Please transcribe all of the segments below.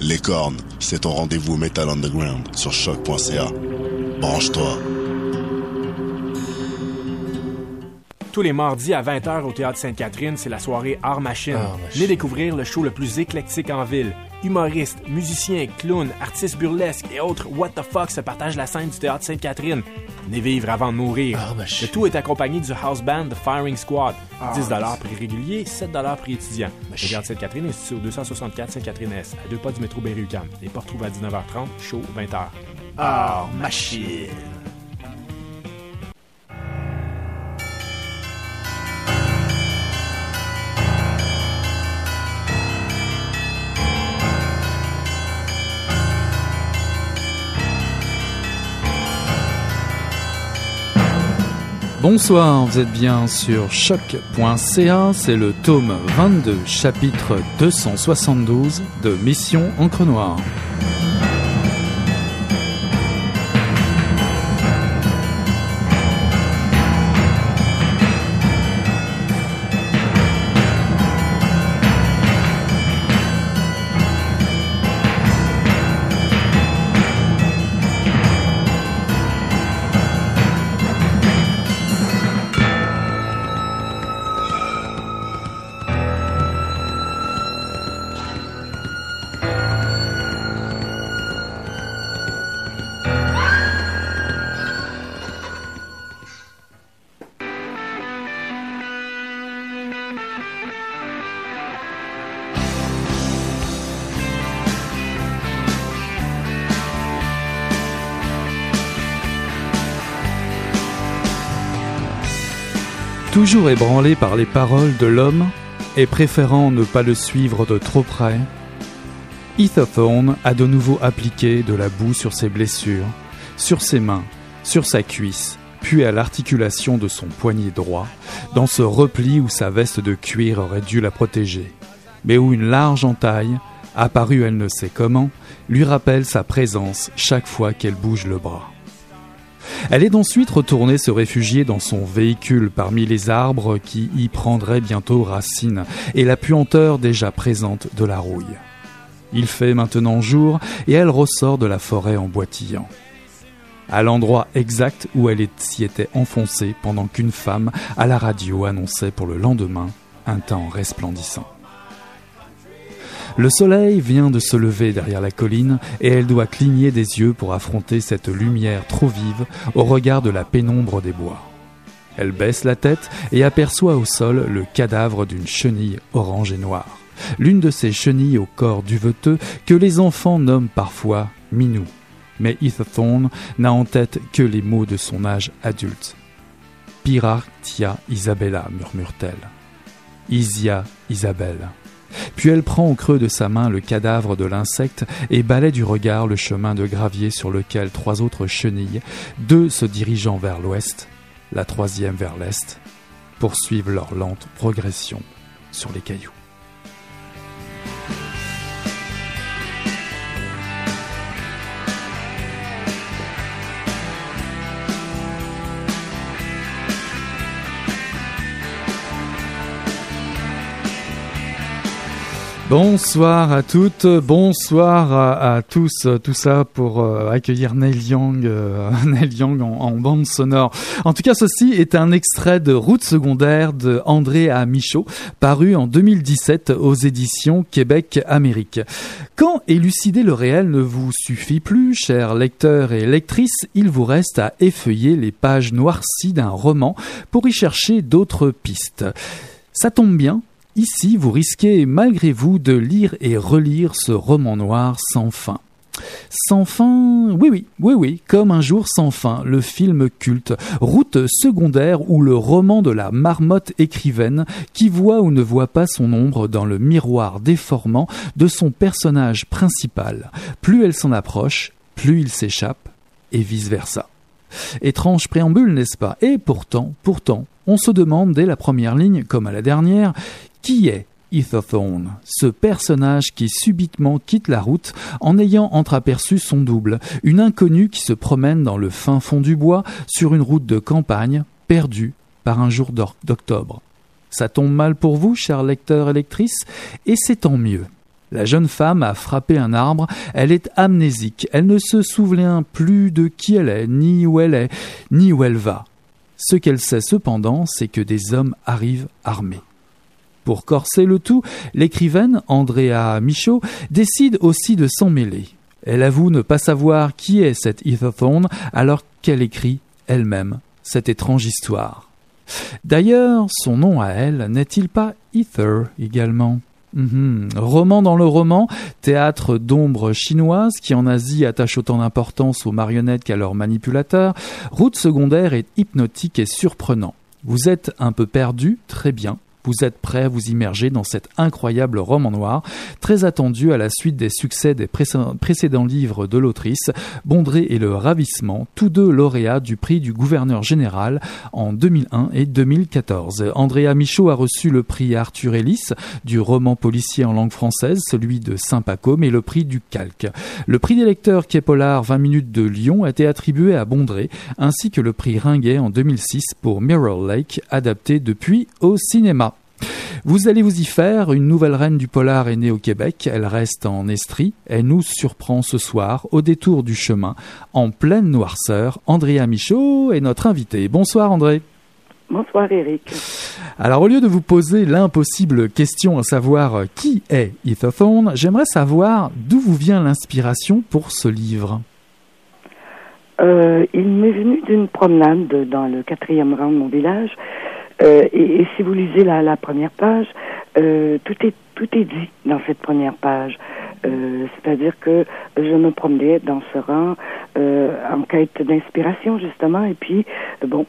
Les cornes, c'est ton rendez-vous Metal Underground sur choc.ca. Branche-toi. Tous les mardis à 20h au Théâtre Sainte-Catherine, c'est la soirée Art Machine. Art Machine. Venez découvrir le show le plus éclectique en ville. Humoristes, musiciens, clowns, artistes burlesques et autres what the fuck se partagent la scène du Théâtre Sainte-Catherine. Venez vivre avant de mourir. Machine. Le tout est accompagné du house band The Firing Squad. 10 prix régulier, 7 prix étudiant. Le Théâtre Sainte-Catherine est situé au 264 Sainte-Catherine-Est, à deux pas du métro Berry-UQAM. Les portes trouvent à 19h30, show 20h. Art Machine. Bonsoir, vous êtes bien sur choc.ca, c'est le tome 22, chapitre 272 de Mission Encre Noire. Toujours ébranlé par les paroles de l'homme et préférant ne pas le suivre de trop près, Ethathorn a de nouveau appliqué de la boue sur ses blessures, sur ses mains, sur sa cuisse, puis à l'articulation de son poignet droit, dans ce repli où sa veste de cuir aurait dû la protéger, mais où une large entaille, apparue elle ne sait comment, lui rappelle sa présence chaque fois qu'elle bouge le bras. Elle est ensuite retournée se réfugier dans son véhicule parmi les arbres qui y prendraient bientôt racine et la puanteur déjà présente de la rouille. Il fait maintenant jour et elle ressort de la forêt en boitillant. À l'endroit exact où elle s'y était enfoncée pendant qu'une femme à la radio annonçait pour le lendemain un temps resplendissant. Le soleil vient de se lever derrière la colline et elle doit cligner des yeux pour affronter cette lumière trop vive au regard de la pénombre des bois. Elle baisse la tête et aperçoit au sol le cadavre d'une chenille orange et noire. L'une de ces chenilles au corps duveteux que les enfants nomment parfois Minou. Mais Ethathorn n'a en tête que les mots de son âge adulte. Pirartia Isabella, murmure-t-elle. Isia Isabelle. Puis elle prend au creux de sa main le cadavre de l'insecte et balaie du regard le chemin de gravier sur lequel trois autres chenilles, deux se dirigeant vers l'ouest, la troisième vers l'est, poursuivent leur lente progression sur les cailloux. Bonsoir à toutes, bonsoir à, tous, tout ça pour euh, accueillir Neil Young, euh, Neil Young en, en, bande sonore. En tout cas, ceci est un extrait de Route secondaire de André A. Michaud, paru en 2017 aux éditions Québec-Amérique. Quand élucider le réel ne vous suffit plus, chers lecteurs et lectrices, il vous reste à effeuiller les pages noircies d'un roman pour y chercher d'autres pistes. Ça tombe bien, Ici, vous risquez malgré vous de lire et relire ce roman noir sans fin. Sans fin, oui oui, oui oui, comme un jour sans fin, le film culte, route secondaire ou le roman de la marmotte écrivaine qui voit ou ne voit pas son ombre dans le miroir déformant de son personnage principal. Plus elle s'en approche, plus il s'échappe, et vice-versa. Étrange préambule, n'est-ce pas? Et pourtant, pourtant, on se demande dès la première ligne, comme à la dernière, qui est Ethathorn, ce personnage qui subitement quitte la route en ayant entreaperçu son double, une inconnue qui se promène dans le fin fond du bois sur une route de campagne, perdue par un jour d'octobre. Ça tombe mal pour vous, chers lecteurs et lectrices, et c'est tant mieux. La jeune femme a frappé un arbre, elle est amnésique, elle ne se souvient plus de qui elle est, ni où elle est, ni où elle va. Ce qu'elle sait cependant, c'est que des hommes arrivent armés. Pour corser le tout, l'écrivaine Andrea Michaud décide aussi de s'en mêler. Elle avoue ne pas savoir qui est cette Etherthorn alors qu'elle écrit elle-même cette étrange histoire. D'ailleurs, son nom à elle n'est-il pas Ether également? Mhm. Roman dans le roman, théâtre d'ombre chinoise qui en Asie attache autant d'importance aux marionnettes qu'à leurs manipulateurs, route secondaire est hypnotique et surprenant. Vous êtes un peu perdu, très bien. Vous êtes prêt à vous immerger dans cet incroyable roman noir, très attendu à la suite des succès des précédents livres de l'autrice, Bondré et le Ravissement, tous deux lauréats du prix du gouverneur général en 2001 et 2014. Andrea Michaud a reçu le prix Arthur Ellis du roman policier en langue française, celui de Saint-Pacôme et le prix du Calque. Le prix des lecteurs Polar 20 minutes de Lyon a été attribué à Bondré, ainsi que le prix Ringuet en 2006 pour Mirror Lake, adapté depuis au cinéma. Vous allez vous y faire, une nouvelle reine du polar est née au Québec, elle reste en Estrie, elle nous surprend ce soir au détour du chemin, en pleine noirceur. Andrea Michaud est notre invité. Bonsoir André. Bonsoir Eric. Alors au lieu de vous poser l'impossible question à savoir qui est Ethathorn, j'aimerais savoir d'où vous vient l'inspiration pour ce livre. Euh, il m'est venu d'une promenade dans le quatrième rang de mon village euh, et, si vous lisez la, la première page, euh, tout est tout est dit dans cette première page. Euh, c'est-à-dire que je me promenais dans ce rang en quête d'inspiration justement, et puis bon,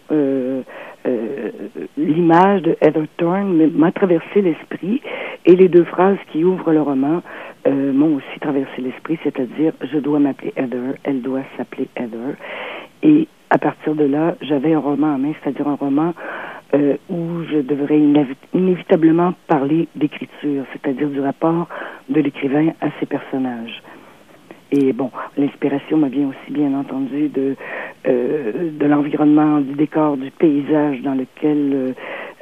l'image de Heather Thorne m'a traversé l'esprit, et les deux phrases qui ouvrent le roman m'ont aussi traversé l'esprit, c'est-à-dire je dois m'appeler Heather, elle doit s'appeler Heather, et à partir de là, j'avais un roman en main, c'est-à-dire un roman euh, où je devrais inévitablement parler d'écriture, c'est-à-dire du rapport de l'écrivain à ses personnages. Et bon, l'inspiration me vient aussi bien entendu de euh, de l'environnement, du décor, du paysage dans lequel euh,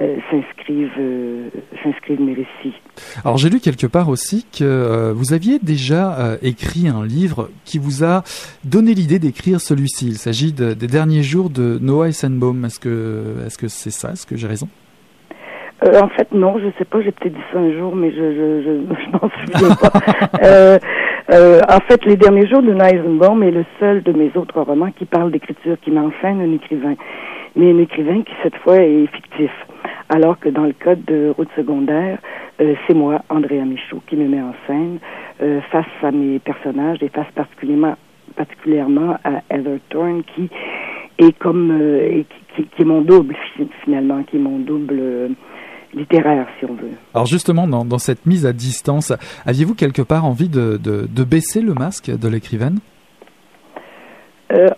euh, s'inscrivent euh, s'inscrivent mes récits. Alors j'ai lu quelque part aussi que vous aviez déjà écrit un livre qui vous a donné l'idée d'écrire celui-ci. Il s'agit des derniers jours de Noah Essenbaum. Est-ce que est-ce que c'est ça? Est-ce que j'ai raison? En fait, non, je sais pas. J'ai peut-être dit ça un jour, mais je je je, je m'en souviens pas. En fait, Les Derniers Jours de Eisenbaum est le seul de mes autres romans qui parle d'écriture, qui m'enseigne un écrivain. Mais un écrivain qui, cette fois, est fictif alors que dans le code de route secondaire, euh, c'est moi, Andrea Michaud, qui me met en scène euh, face à mes personnages et face particulièrement, particulièrement à Heather Thorne, qui est comme euh, qui, qui, est mon double finalement, qui est mon double littéraire, si on veut. Alors justement, dans, dans cette mise à distance, aviez-vous quelque part envie de, de, de baisser le masque de l'écrivaine?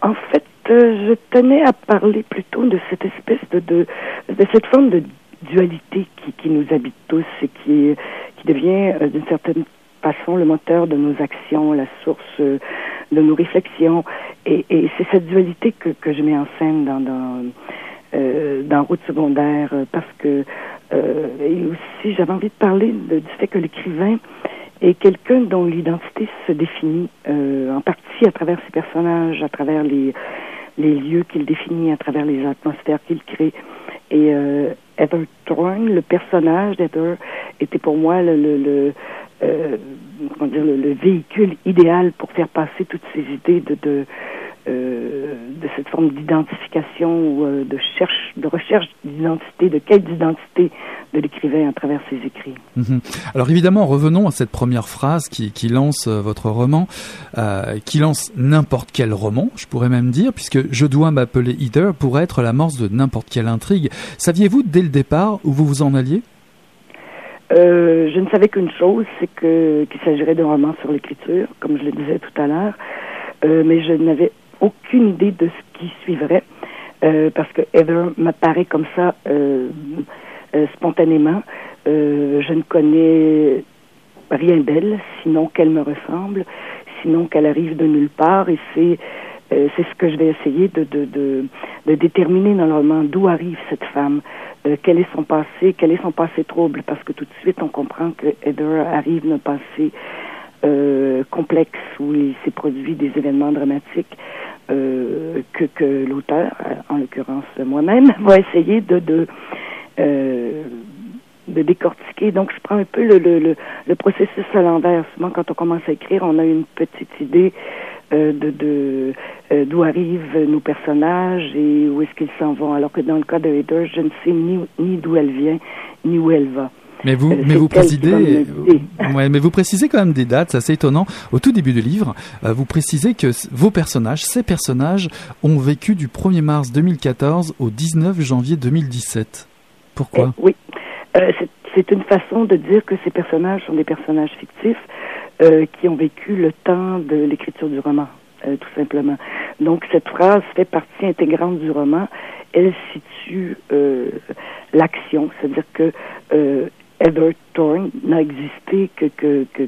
En fait, je tenais à parler plutôt de cette espèce de, de, de cette forme de dualité qui, qui nous habite tous et qui, qui devient euh, d'une certaine façon le moteur de nos actions, la source euh, de nos réflexions. Et, et c'est cette dualité que, que je mets en scène dans, dans, euh, dans Route secondaire parce que euh, et aussi j'avais envie de parler du fait que l'écrivain est quelqu'un dont l'identité se définit euh, en partie à travers ses personnages, à travers les, les lieux qu'il définit, à travers les atmosphères qu'il crée. Et euh, Heather Thorne, le personnage d'Heather, était pour moi le, le, le euh, dire, le, le, véhicule idéal pour faire passer toutes ces idées de, de de cette forme d'identification ou euh, de, cherche, de recherche d'identité, de quête d'identité de l'écrivain à travers ses écrits. Mhm. Alors évidemment, revenons à cette première phrase qui, qui lance euh, votre roman, euh, qui lance n'importe quel roman, je pourrais même dire, puisque je dois m'appeler Heather pour être l'amorce de n'importe quelle intrigue. Saviez-vous dès le départ où vous vous en alliez? Euh, je ne savais qu'une chose, c'est que qu'il s'agirait d'un roman sur l'écriture, comme je le disais tout à l'heure, euh, mais je n'avais aucune idée de ce qui suivrait, euh, parce que Heather m'apparaît comme ça euh, euh, spontanément. Euh, je ne connais rien d'elle, sinon qu'elle me ressemble, sinon qu'elle arrive de nulle part, et c'est c'est ce que je vais essayer de, de, de, de déterminer dans le roman. D'où arrive cette femme, quel est son passé, quel est son passé trouble, parce que tout de suite on comprend que Heather arrive d'un passé complexe où il s'est produit des événements dramatiques euh, que, que l'auteur, en l'occurrence moi-même, va essayer de, de, euh, de décortiquer. Donc, je prends un peu le, le, le, processus à l'envers. Souvent, quand on commence à écrire, on a une petite idée euh, de, de euh, d'où arrivent nos personnages et où est-ce qu'ils s'en vont. Alors que dans le cas de Heather, je ne sais ni, ni d'où elle vient, ni où elle va. Mais vous, mais vous précisez, ouais, mais vous précisez quand même des dates, c'est assez étonnant. Au tout début du livre, euh, vous précisez que vos personnages, ces personnages, ont vécu du 1er mars 2014 au 19 janvier 2017. Pourquoi eh Oui, euh, c'est une façon de dire que ces personnages sont des personnages fictifs euh, qui ont vécu le temps de l'écriture du roman, euh, tout simplement. Donc cette phrase fait partie intégrante du roman. Elle situe euh, l'action, c'est-à-dire que euh, Edward Thorne n'a existé que, que, que,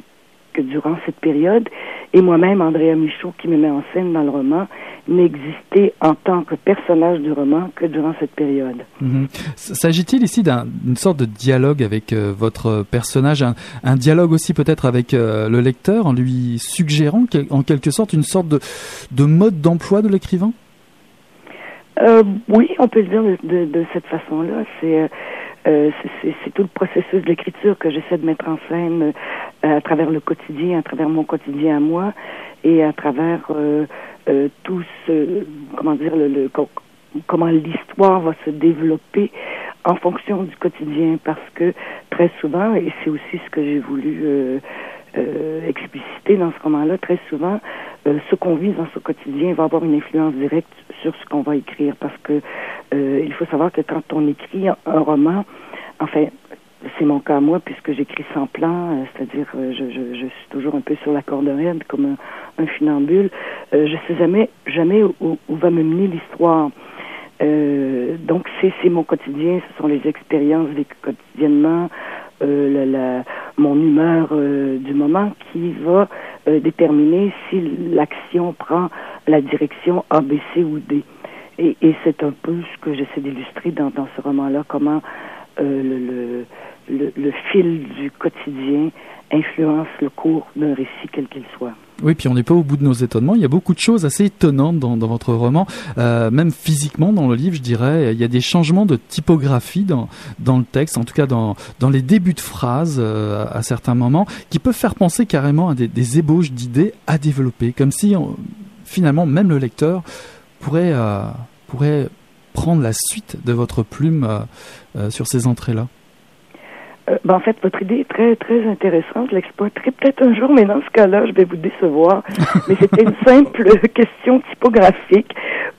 que, durant cette période. Et moi-même, Andrea Michaud, qui me met en scène dans le roman, n'existait en tant que personnage du roman que durant cette période. Mm S'agit-il ici d'une sorte de dialogue avec euh, votre personnage, un, un, dialogue aussi peut-être avec euh, le lecteur, en lui suggérant en quelque sorte une sorte de, de mode d'emploi de l'écrivain? Euh, Oui, on peut le dire de, de, de cette façon-là. C'est euh, c'est tout le processus de l'écriture que j'essaie de mettre en scène euh, à travers le quotidien, à travers mon quotidien à moi et à travers euh, euh tout ce, comment dire, le, le comment l'histoire va se développer en fonction du quotidien. Parce que très souvent, et c'est aussi ce que j'ai voulu euh, expliciter dans ce roman-là, très souvent, ce qu'on vit dans ce quotidien va avoir une influence directe sur ce qu'on va écrire parce que euh, il faut savoir que quand on écrit un roman, enfin, c'est mon cas moi puisque j'écris sans plan, euh, c'est-à-dire euh, je, je, suis toujours un peu sur la corde raide comme un, un funambule. Euh, je sais jamais jamais où, où va me mener l'histoire. donc c'est mon quotidien, ce sont les expériences vécues quotidiennement, la, la, mon humeur du moment qui va déterminer si l'action prend la direction A, B, C ou D. Et, et c'est un peu ce que j'essaie d'illustrer dans, dans, ce roman-là, comment euh, le, le, le, fil du quotidien influence le cours d'un récit quel qu'il soit. Oui, puis on n'est pas au bout de nos étonnements. Il y a beaucoup de choses assez étonnantes dans, votre roman, euh, même physiquement dans le livre, je dirais. Il y a des changements de typographie dans, le texte, en tout cas dans, les débuts de phrases euh, à certains moments, qui peuvent faire penser carrément à des, ébauches d'idées à développer, comme si finalement même le lecteur pourrait euh, pourrait prendre la suite de votre plume sur ces entrées-là euh, ben, en fait, votre idée est très, très intéressante. Je l'exploiterai peut-être un jour, mais dans ce cas-là, je vais vous décevoir. mais c'était une simple question typographique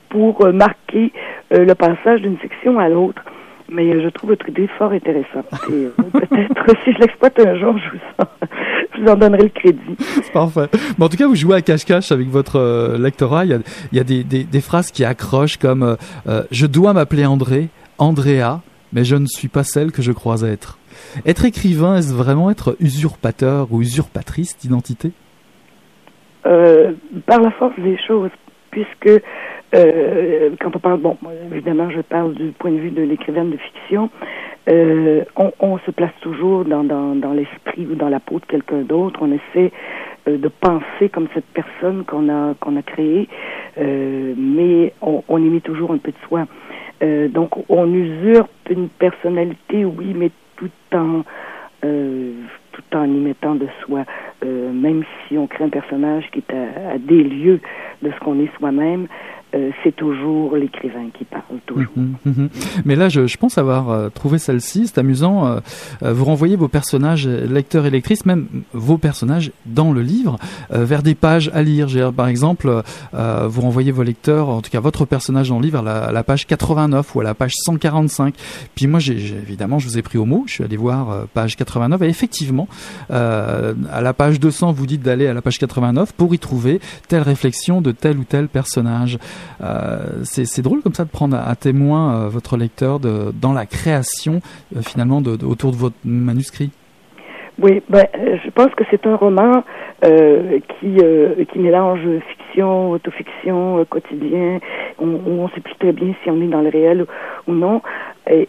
pour euh, marquer euh, le passage d'une section à l'autre. Mais je trouve votre idée fort intéressante. Et peut-être, si je l'exploite un jour, je vous, en, je vous en donnerai le crédit. Parfait. Mais en tout cas, vous jouez à cache-cache avec votre lectorat. Il y a, il y a des, des, des, phrases qui accrochent comme Je dois m'appeler André, Andrea, mais je ne suis pas celle que je crois être ». Être écrivain, est-ce vraiment être usurpateur ou usurpatrice d'identité? Euh, Par la force des choses, puisque euh, quand on parle, bon, évidemment, je parle du point de vue de l'écrivaine de fiction, euh, on, se place toujours dans, l'esprit ou dans la peau de quelqu'un d'autre. On essaie de penser comme cette personne qu'on a qu'on créée, mais on, y met toujours un peu de soi. Euh, donc, on usurpe une personnalité, oui, mais tout en euh, tout en y mettant de soi, euh, même si on crée un personnage qui est à, à des lieux de ce qu'on est soi-même, euh, c'est toujours l'écrivain qui parle, toujours. Mmh, mmh. Mais là, je, pense avoir euh, trouvé celle-ci, c'est amusant. Euh, vous renvoyez vos personnages, lecteurs et lectrices, même vos personnages dans le livre, vers des pages à lire. Par exemple, vous renvoyez vos lecteurs, en tout cas votre personnage dans le livre, à la, page 89 ou à la page 145. Puis moi, évidemment, je vous ai pris au mot, je suis allé voir page 89, et effectivement, à la page 200, vous dites d'aller à la page 89 pour y trouver telle réflexion de tel ou tel personnage. Euh, c'est drôle comme ça de prendre à témoin euh, votre lecteur dans la création euh, finalement autour de votre manuscrit. Oui, ben, je pense que c'est un roman qui mélange fiction, autofiction, euh, quotidien. On, on sait plus très bien si on est dans le réel ou, non. Et,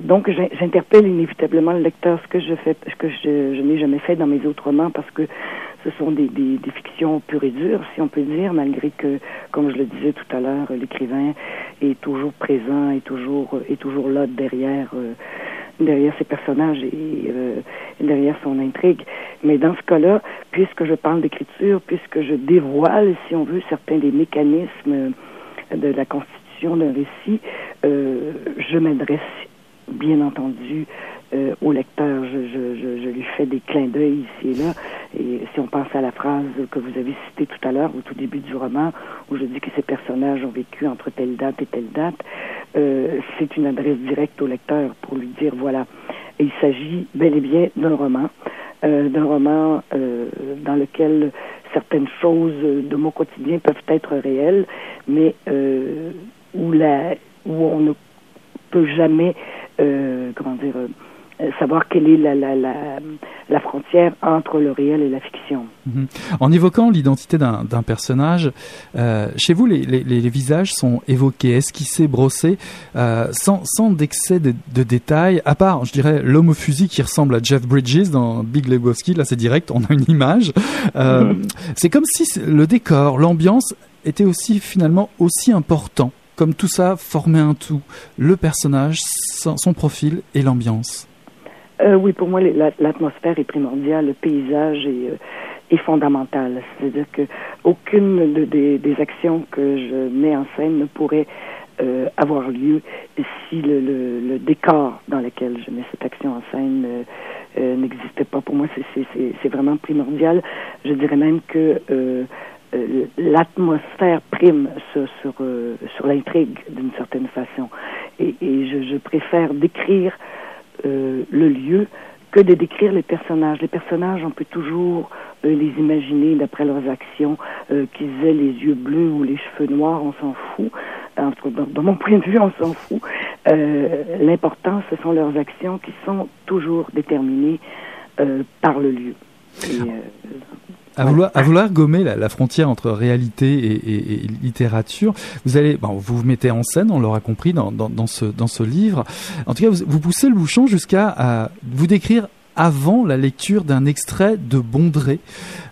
donc, j'in- j'interpelle inévitablement le lecteur, ce que je, je n'ai jamais fait dans mes autres romans, parce que ce sont des, fictions pures et dures, si on peut dire, malgré que, comme je le disais tout à l'heure, l'écrivain est toujours présent, est toujours est toujours là derrière. euh, derrière ses personnages et euh, derrière son intrigue. Mais dans ce cas-là, puisque je parle d'écriture, puisque je dévoile, si on veut, certains des mécanismes de la constitution d'un récit, euh, je m'adresse bien entendu euh, au lecteur. Je, je, je, je lui fais des clins d'œil ici et là. Et si on pense à la phrase que vous avez citée tout à l'heure, au tout début du roman, où je dis que ces personnages ont vécu entre telle date et telle date, euh, c'est une adresse directe au lecteur pour lui dire voilà. Et il s'agit bel et bien d'un roman, euh, d'un roman euh, dans lequel certaines choses de mon quotidien peuvent être réelles, mais euh, où, la, où on ne peut jamais, euh, comment dire, savoir quelle est la, la, la, la frontière entre le réel et la fiction. Mhm. En évoquant l'identité d'un personnage, euh, chez vous, les, les, les visages sont évoqués, esquissés, brossés, euh, sans, sans d'excès de, de détails, à part, je dirais, l'homme au fusil qui ressemble à Jeff Bridges dans Big Lebowski, là c'est direct, on a une image. Euh, C'est comme si le décor, l'ambiance était aussi finalement aussi important, comme tout ça formait un tout, le personnage, son, son profil et l'ambiance. Euh, oui, pour moi, l'atmosphère est primordiale, le paysage est, euh, fondamental. C'est-à-dire que aucune de- des, actions que je mets en scène ne pourrait euh, avoir lieu si le, décor dans lequel je mets cette action en scène n'existait pas. Pour moi, c'est- vraiment primordial. Je dirais même que l'atmosphère prime sur, l'intrigue d'une certaine façon. Et, je préfère décrire euh, le lieu que de décrire les personnages. Les personnages, on peut toujours euh, les imaginer d'après leurs actions, euh, qu'ils aient les yeux bleus ou les cheveux noirs, on s'en fout. Dans, mon point de vue, on s'en fout. L'important, ce sont leurs actions qui sont toujours déterminées par le lieu. Euh, À vouloir, gommer la, frontière entre réalité et, littérature, vous allez, bon, vous mettez en scène, on l'aura compris dans, ce, dans ce livre. En tout cas, vous, poussez le bouchon jusqu'à vous décrire avant la lecture d'un extrait de Bondré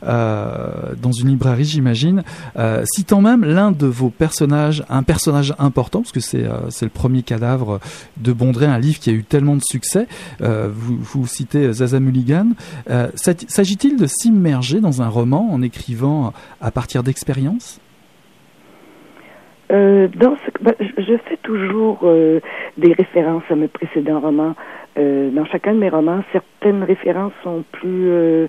euh, dans une librairie, j'imagine, euh, citant même l'un de vos personnages, un personnage important, parce que c'est euh, c'est le premier cadavre de Bondré, un livre qui a eu tellement de succès. Vous, citez Zaza Mulligan. S'ag- S'agit-il de s'immerger dans un roman en écrivant à partir d'expériences? Euh, dans ce, ben, je fais toujours euh, des références à mes précédents romans. Euh, dans chacun de mes romans, certaines références sont plus euh,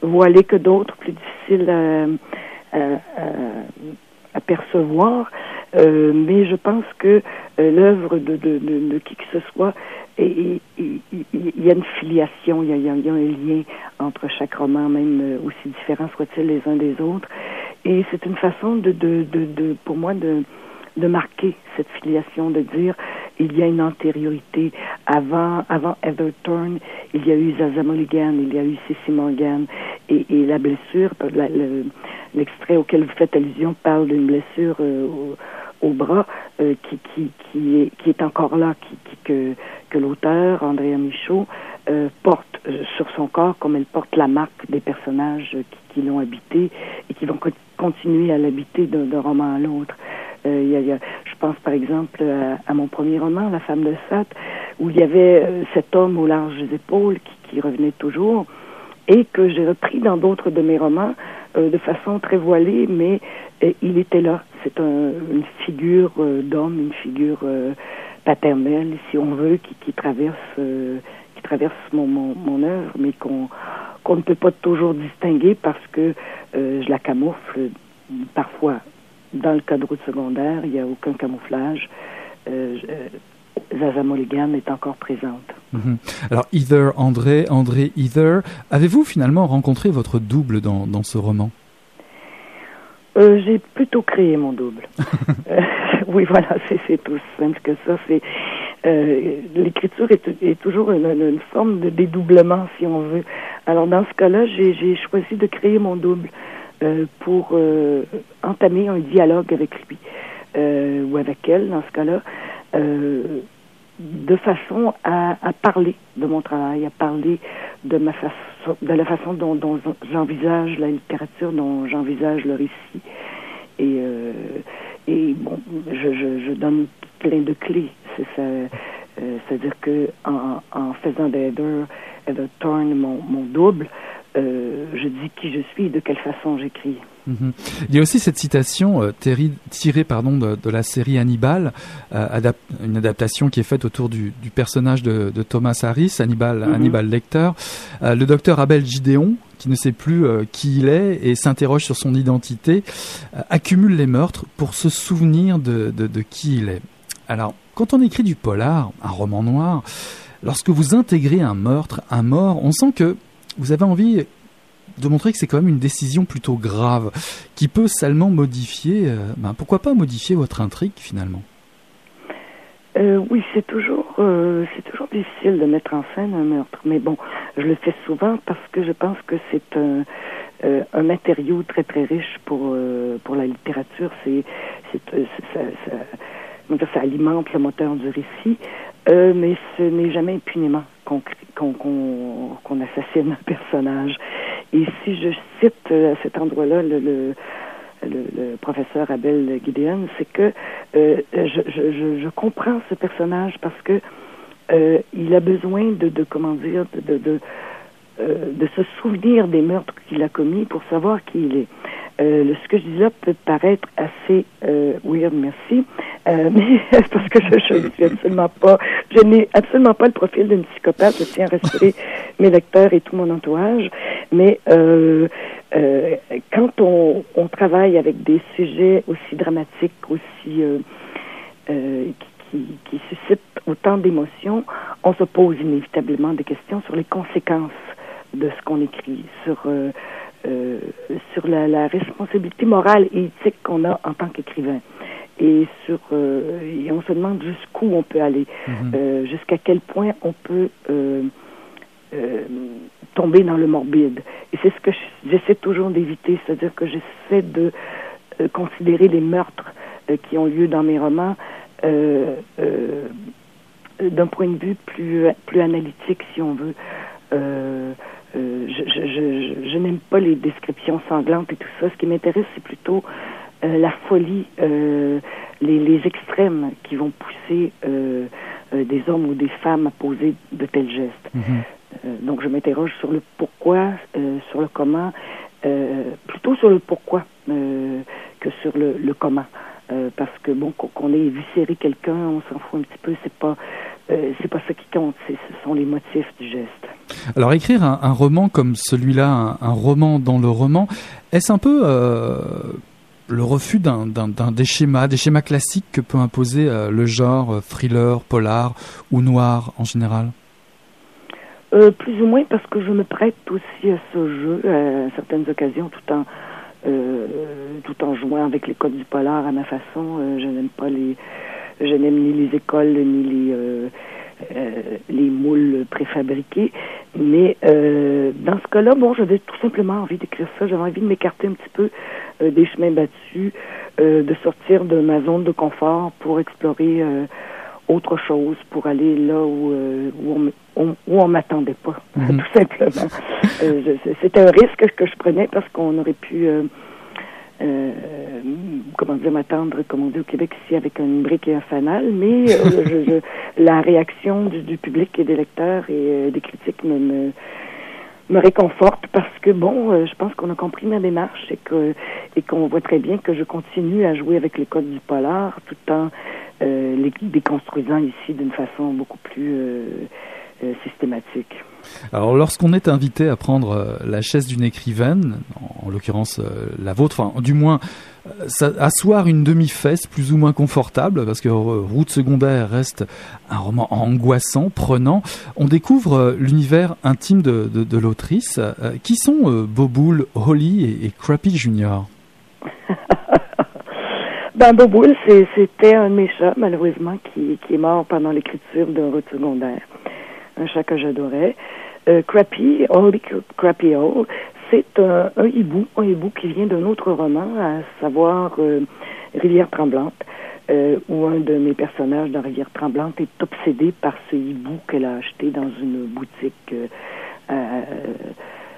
voilées que d'autres, plus difficiles à, à, à- à percevoir. Euh, mais je pense que euh, l'œuvre de, de, de, de qui que ce soit, il y a une filiation, il y a, y y a un lien entre chaque roman, même aussi différents soient-ils les uns des autres. Et c'est une façon de, de, de, de pour moi de, de marquer cette filiation, de dire il y a une antériorité. Avant, avant Everton, il y a eu Zaza Mulligan, il y a eu Cissy Morgan, et, et la blessure, l'extrait auquel vous faites allusion parle d'une blessure euh, au, au bras euh, qui, qui, qui, est, qui est encore là, qui, qui- que, que l'auteur, Andrea Michaud, euh, porte euh, sur son corps comme elle porte la marque des personnages euh, qui, qui l'ont habité et qui vont co- continuer à l'habiter d'un roman à l'autre. Euh, je pense par exemple à, à mon premier roman, La femme de Sat, où il y avait euh, cet homme aux larges épaules qui, revenait toujours et que j'ai repris dans d'autres de mes romans euh, de façon très voilée, mais euh, il était là. C'est un- une figure euh, d'homme, une figure euh, paternelle, si on veut, qui, traverse euh, qui traverse mon, mon, œuvre, mais qu'on ne peut pas toujours distinguer parce que euh, je la camoufle parfois. Dans le cadre de secondaire, il n'y a aucun camouflage. Euh, euh, Zaza Mulligan est encore présente. Mhm. Alors, Either André, André Either, avez-vous finalement rencontré votre double dans, dans ce roman? Euh, j'ai plutôt créé mon double. Euh, oui, voilà, c'est tout simple que ça. C'est l'écriture est, toujours une, forme de dédoublement, si on veut. Alors dans ce cas-là, j'ai choisi de créer mon double pour entamer un dialogue avec lui ou avec elle, dans ce cas-là de façon à, parler de mon travail, à parler de ma façon, de la façon dont, j'envisage la littérature, dont j'envisage le récit. Et, euh, et bon, je, je, donne plein de clés. C'est ça. Euh, c'est-à-dire que en, en faisant d'Heather et de Thorn mon, mon double, euh, je dis qui je suis et de quelle façon j'écris. Mhm. Il y a aussi cette citation euh, tirée pardon, de, la série Hannibal, euh, une adaptation qui est faite autour du, personnage de, Thomas Harris, Hannibal. Hannibal Lecter. le docteur Abel Gideon, qui ne sait plus qui il est et s'interroge sur son identité, accumule les meurtres pour se souvenir de, de qui il est. Alors, quand on écrit du polar, un roman noir, lorsque vous intégrez un meurtre, un mort, on sent que vous avez envie de montrer que c'est quand même une décision plutôt grave qui peut salement modifier, euh, ben, pourquoi pas modifier votre intrigue finalement? Euh, oui, c'est toujours euh, toujours difficile de mettre en scène un meurtre, mais bon, je le fais souvent parce que je pense que c'est un un matériau très très riche pour pour la littérature. C'est ça, ça, ça alimente le moteur du récit, mais ce n'est jamais impunément qu'on assassine un personnage. Et si je cite euh, à cet endroit-là le, le, le, professeur Abel Gideon, c'est que euh, je, je, je, comprends ce personnage parce que euh, il a besoin de, de comment dire, de, de, de se souvenir des meurtres qu'il a commis pour savoir qui il est. Euh, ce que je dis là peut paraître assez euh, weird, merci, euh, mais parce que je, ne suis absolument pas, je n'ai absolument pas le profil d'une psychopathe. Je tiens à respecter mes lecteurs et tout mon entourage, mais euh, euh, quand on, on, travaille avec des sujets aussi dramatiques, aussi qui, qui suscitent autant d'émotions, on se pose inévitablement des questions sur les conséquences de ce qu'on écrit, sur euh, sur la, la, responsabilité morale et éthique qu'on a en tant qu'écrivain. Et sur euh, et on se demande jusqu'où on peut aller, mhm. euh, jusqu'à quel point on peut euh, euh, tomber dans le morbide. Et c'est ce que j'essaie toujours d'éviter, c'est-à-dire que j'essaie de considérer les meurtres qui ont lieu dans mes romans d'un point de vue plus plus analytique, si on veut. Euh, euh, je, je, je, n'aime pas les descriptions sanglantes et tout ça. Ce qui m'intéresse, c'est plutôt euh, la folie, euh, les, les, extrêmes qui vont pousser euh, euh, des hommes ou des femmes à poser de tels gestes. Mhm. donc, je m'interroge sur le pourquoi, sur le comment, plutôt sur le pourquoi que sur le, le comment. parce que bon, qu'on ait éviscéré quelqu'un, on s'en fout un petit peu. C'est pas, c'est pas ça qui compte. Ce sont les motifs du geste. Alors écrire un, roman comme celui-là, un, roman dans le roman, est-ce un peu euh, le refus d'un, des schémas, des schémas classiques que peut imposer euh, le genre euh, thriller, polar ou noir en général? Plus ou moins parce que je me prête aussi à ce jeu à certaines occasions, tout en tout en jouant avec les codes du polar à ma façon. je n'aime pas les, je n'aime ni les écoles ni les euh, les moules préfabriqués. Mais euh, dans ce cas-là, bon, j'avais tout simplement envie d'écrire ça. J'avais envie de m'écarter un petit peu euh, des chemins battus, de sortir de ma zone de confort pour explorer autre chose, pour aller là où, où on, où on m'attendait pas, mhm. tout simplement. C'était un risque que je prenais parce qu'on aurait pu euh, comment dire, m'attendre, comme on dit au Québec, ici, avec une brique et un fanal, mais euh, je, la réaction du, public et des lecteurs et euh, des critiques me, me, me, réconforte parce que, bon, je pense qu'on a compris ma démarche et que et qu'on voit très bien que je continue à jouer avec les codes du polar tout en les déconstruisant ici d'une façon beaucoup plus systématique. Alors lorsqu'on est invité à prendre euh, la chaise d'une écrivaine, en, l'occurrence euh, la vôtre, enfin du moins euh, asseoir une demi-fesse plus ou moins confortable, parce que Route secondaire reste un roman angoissant, prenant, on découvre l'univers intime de, de, l'autrice. qui sont Boboul, Holly et, et Crappy Junior? Ben, Boboul, c'était un de mes chats, malheureusement, qui, qui est mort pendant l'écriture d'un route secondaire. Un chat que j'adorais. Euh, Crappy, Holy Crappy Hole, c'est un, hibou, un hibou qui vient d'un autre roman, à savoir euh, Rivière Tremblante, euh, où un de mes personnages dans Rivière Tremblante est obsédé par ce hibou qu'elle a acheté dans une boutique euh,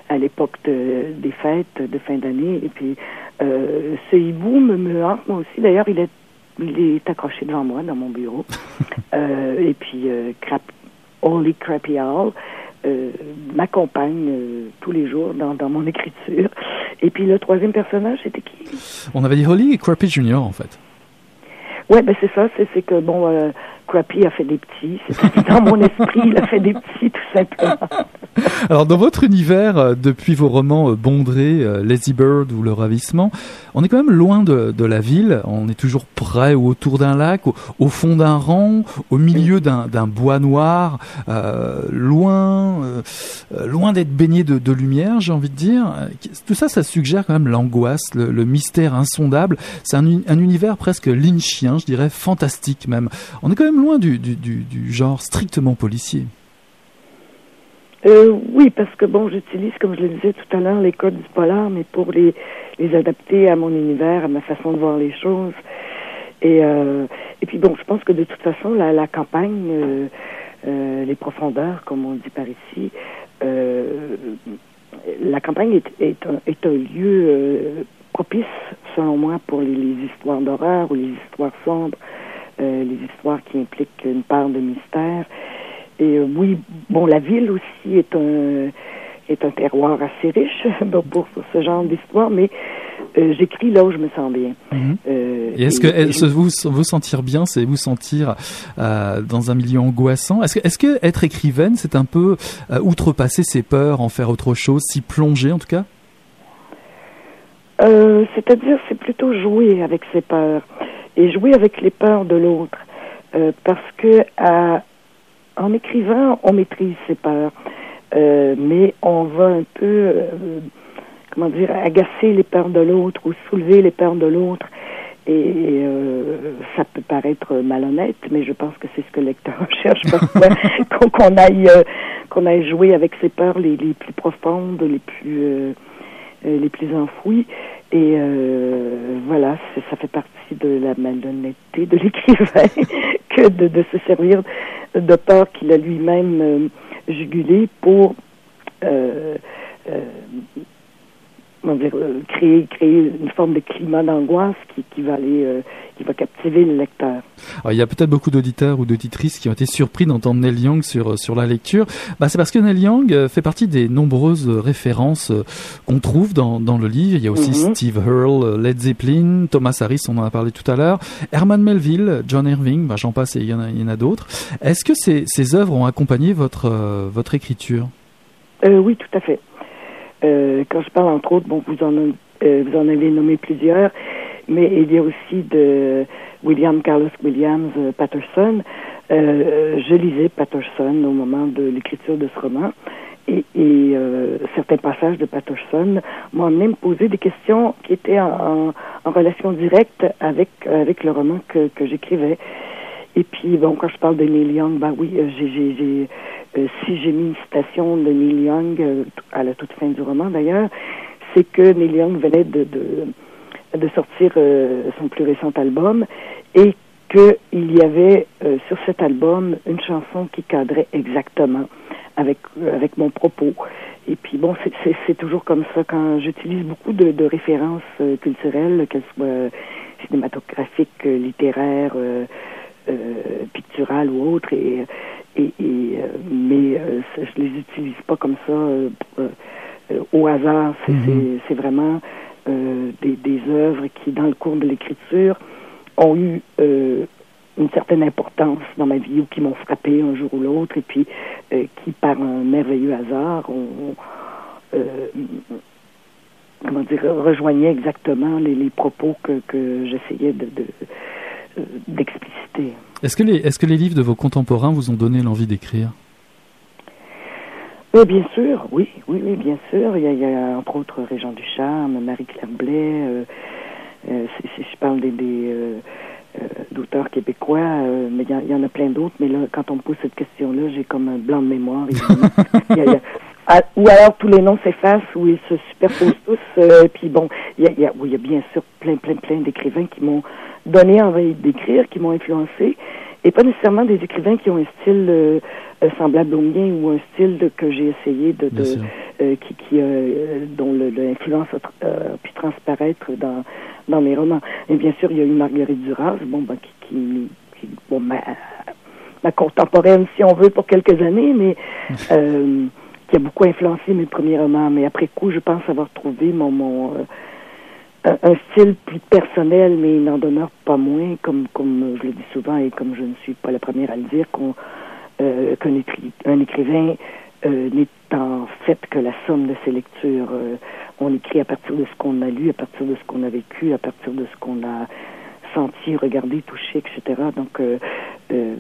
à l'époque des fêtes de fin d'année. Et puis, euh, ce hibou me, me hante, moi aussi. D'ailleurs, il est, il est accroché devant moi dans mon bureau. euh, et puis, euh, crap, Holy Crappy Owl euh, m'accompagne euh, tous les jours dans, dans mon écriture. Et puis, le troisième personnage, c'était qui? On avait dit Holly et Crappy Junior, en fait. Ouais, ben c'est ça, c'est que bon, euh, Crappy a fait des petits. C'est dans mon esprit, il a fait des petits, tout simplement. Alors, dans votre univers, euh, depuis vos romans euh, Bondré, euh, Lazy Bird ou Le Ravissement, on est quand même loin de, de la ville. On est toujours près ou autour d'un lac, au, fond d'un rang, au milieu d'un bois noir, loin, loin d'être baigné de, de lumière, j'ai envie de dire. Tout ça, ça suggère quand même l'angoisse, le, le mystère insondable. C'est un, un univers presque lynchien, je dirais fantastique même. On est quand même loin du, du, du, genre strictement policier. Euh, oui, parce que bon, j'utilise, comme je le disais tout à l'heure, les codes du polar, mais pour les, les adapter à mon univers, à ma façon de voir les choses. Et, euh, et puis bon, je pense que de toute façon, la, campagne, euh, les profondeurs, comme on dit par ici, la campagne est, est, un, lieu propice, selon moi, pour les, histoires d'horreur ou les histoires sombres, les histoires qui impliquent une part de mystère. Et euh, oui, bon, la ville aussi est un est un terroir assez riche pour, pour ce genre d'histoire, mais euh, j'écris là où je me sens bien. Mhm. Euh, Et est-ce que que vous vous sentir bien, c'est vous sentir euh, dans un milieu angoissant? Est-ce que est-ce que être écrivaine, c'est un peu euh, outrepasser ses peurs, en faire autre chose, s'y plonger en tout cas? Euh, C'est-à-dire, c'est plutôt jouer avec ses peurs et jouer avec les peurs de l'autre, Euh, parce que à- en écrivant, on maîtrise ses peurs, Euh, mais on va un peu, euh, comment dire, agacer les peurs de l'autre ou soulever les peurs de l'autre. Et euh, ça peut paraître malhonnête, mais je pense que c'est ce que le lecteur cherche parfois, qu'on aille, euh, qu'on aille jouer avec ses peurs les, les plus profondes, les plus euh, euh, les plus enfouis. Et euh, voilà, ça fait partie de la malhonnêteté de l'écrivain que de, de se servir de peur qu'il a lui-même euh, jugulé pour euh, euh, comment dire, euh, créer, créer une forme de climat d'angoisse qui, qui va aller, euh, qui va captiver le lecteur. Alors, il y a peut-être beaucoup d'auditeurs ou d'auditrices qui ont été surpris d'entendre Neil Young sur sur la lecture. Bah, c'est parce que Neil Young euh, fait partie des nombreuses euh, références euh, qu'on trouve dans dans le livre. Il y a aussi Mhm. Steve Earle, euh, Led Zeppelin, Thomas Harris, on en a parlé tout à l'heure, Herman Melville, John Irving, bah, j'en passe et il y en a, d'autres. Est-ce que ces ces œuvres ont accompagné votre euh, votre écriture? Euh, oui, tout à fait. Euh, quand je parle entre autres, bon, vous en, euh, vous en avez nommé plusieurs, mais il y a aussi de William Carlos Williams euh, Patterson. Euh, je lisais Patterson au moment de l'écriture de ce roman. Et, et euh, certains passages de Patterson m'ont amené me poser des questions qui étaient en, en, relation directe avec, avec le roman que, que j'écrivais. Et puis, bon, quand je parle de Neil Young, ben oui, euh, j'ai, euh, si j'ai mis une citation de Neil Young euh, à la toute fin du roman, d'ailleurs, c'est que Neil Young venait de, de, de sortir euh, son plus récent album et qu'il y avait sur cet album une chanson qui cadrait exactement avec, avec mon propos. Et puis bon, c'est, toujours comme ça quand j'utilise beaucoup de, de références culturelles, qu'elles soient cinématographiques, littéraires, picturales ou autres, et, et, et euh, mais euh, je les utilise pas comme ça euh, au hasard. C'est, Mhm. vraiment euh, des, des œuvres qui, dans le cours de l'écriture, ont eu euh, une certaine importance dans ma vie ou qui m'ont frappé un jour ou l'autre et puis euh, qui, par un merveilleux hasard, ont, euh, comment dire, rejoignaient exactement les, les propos que, que j'essayais de, de, d'expliciter. Est-ce que les est-ce que les livres de vos contemporains vous ont donné l'envie d'écrire? Oui, bien sûr, oui, oui, oui, bien sûr. Il y a, il y a entre autres Régent Ducharme, Marie-Claire Blais, euh, si, je parle des, d'auteurs québécois, mais il y, en a plein d'autres. Mais là, quand on me pose cette question-là, j'ai comme un blanc de mémoire. ou alors tous les noms s'effacent ou ils se superposent tous. puis bon, il y a, y, a, oui, y a bien sûr plein, plein, plein d'écrivains qui m'ont donné envie d'écrire, qui m'ont influencé, et pas nécessairement des écrivains qui ont un style euh, euh, semblable au mien ou un style que j'ai essayé de, de euh, qui, qui dont l'influence a, pu transparaître dans dans mes romans. Et bien sûr, il y a eu Marguerite Duras, bon, ben, qui, qui, qui bon, ma, ma contemporaine, si on veut, pour quelques années, mais qui a beaucoup influencé mes premiers romans. Mais après coup, je pense avoir trouvé mon, mon un, style plus personnel, mais il n'en demeure pas moins, comme, comme je le dis souvent et comme je ne suis pas la première à le dire, qu'on, euh, qu'un un écrivain euh, n'est en fait que la somme de ses lectures. Euh, on écrit à partir de ce qu'on a lu, à partir de ce qu'on a vécu, à partir de ce qu'on a senti, regardé, touché, etc. Donc, euh, euh,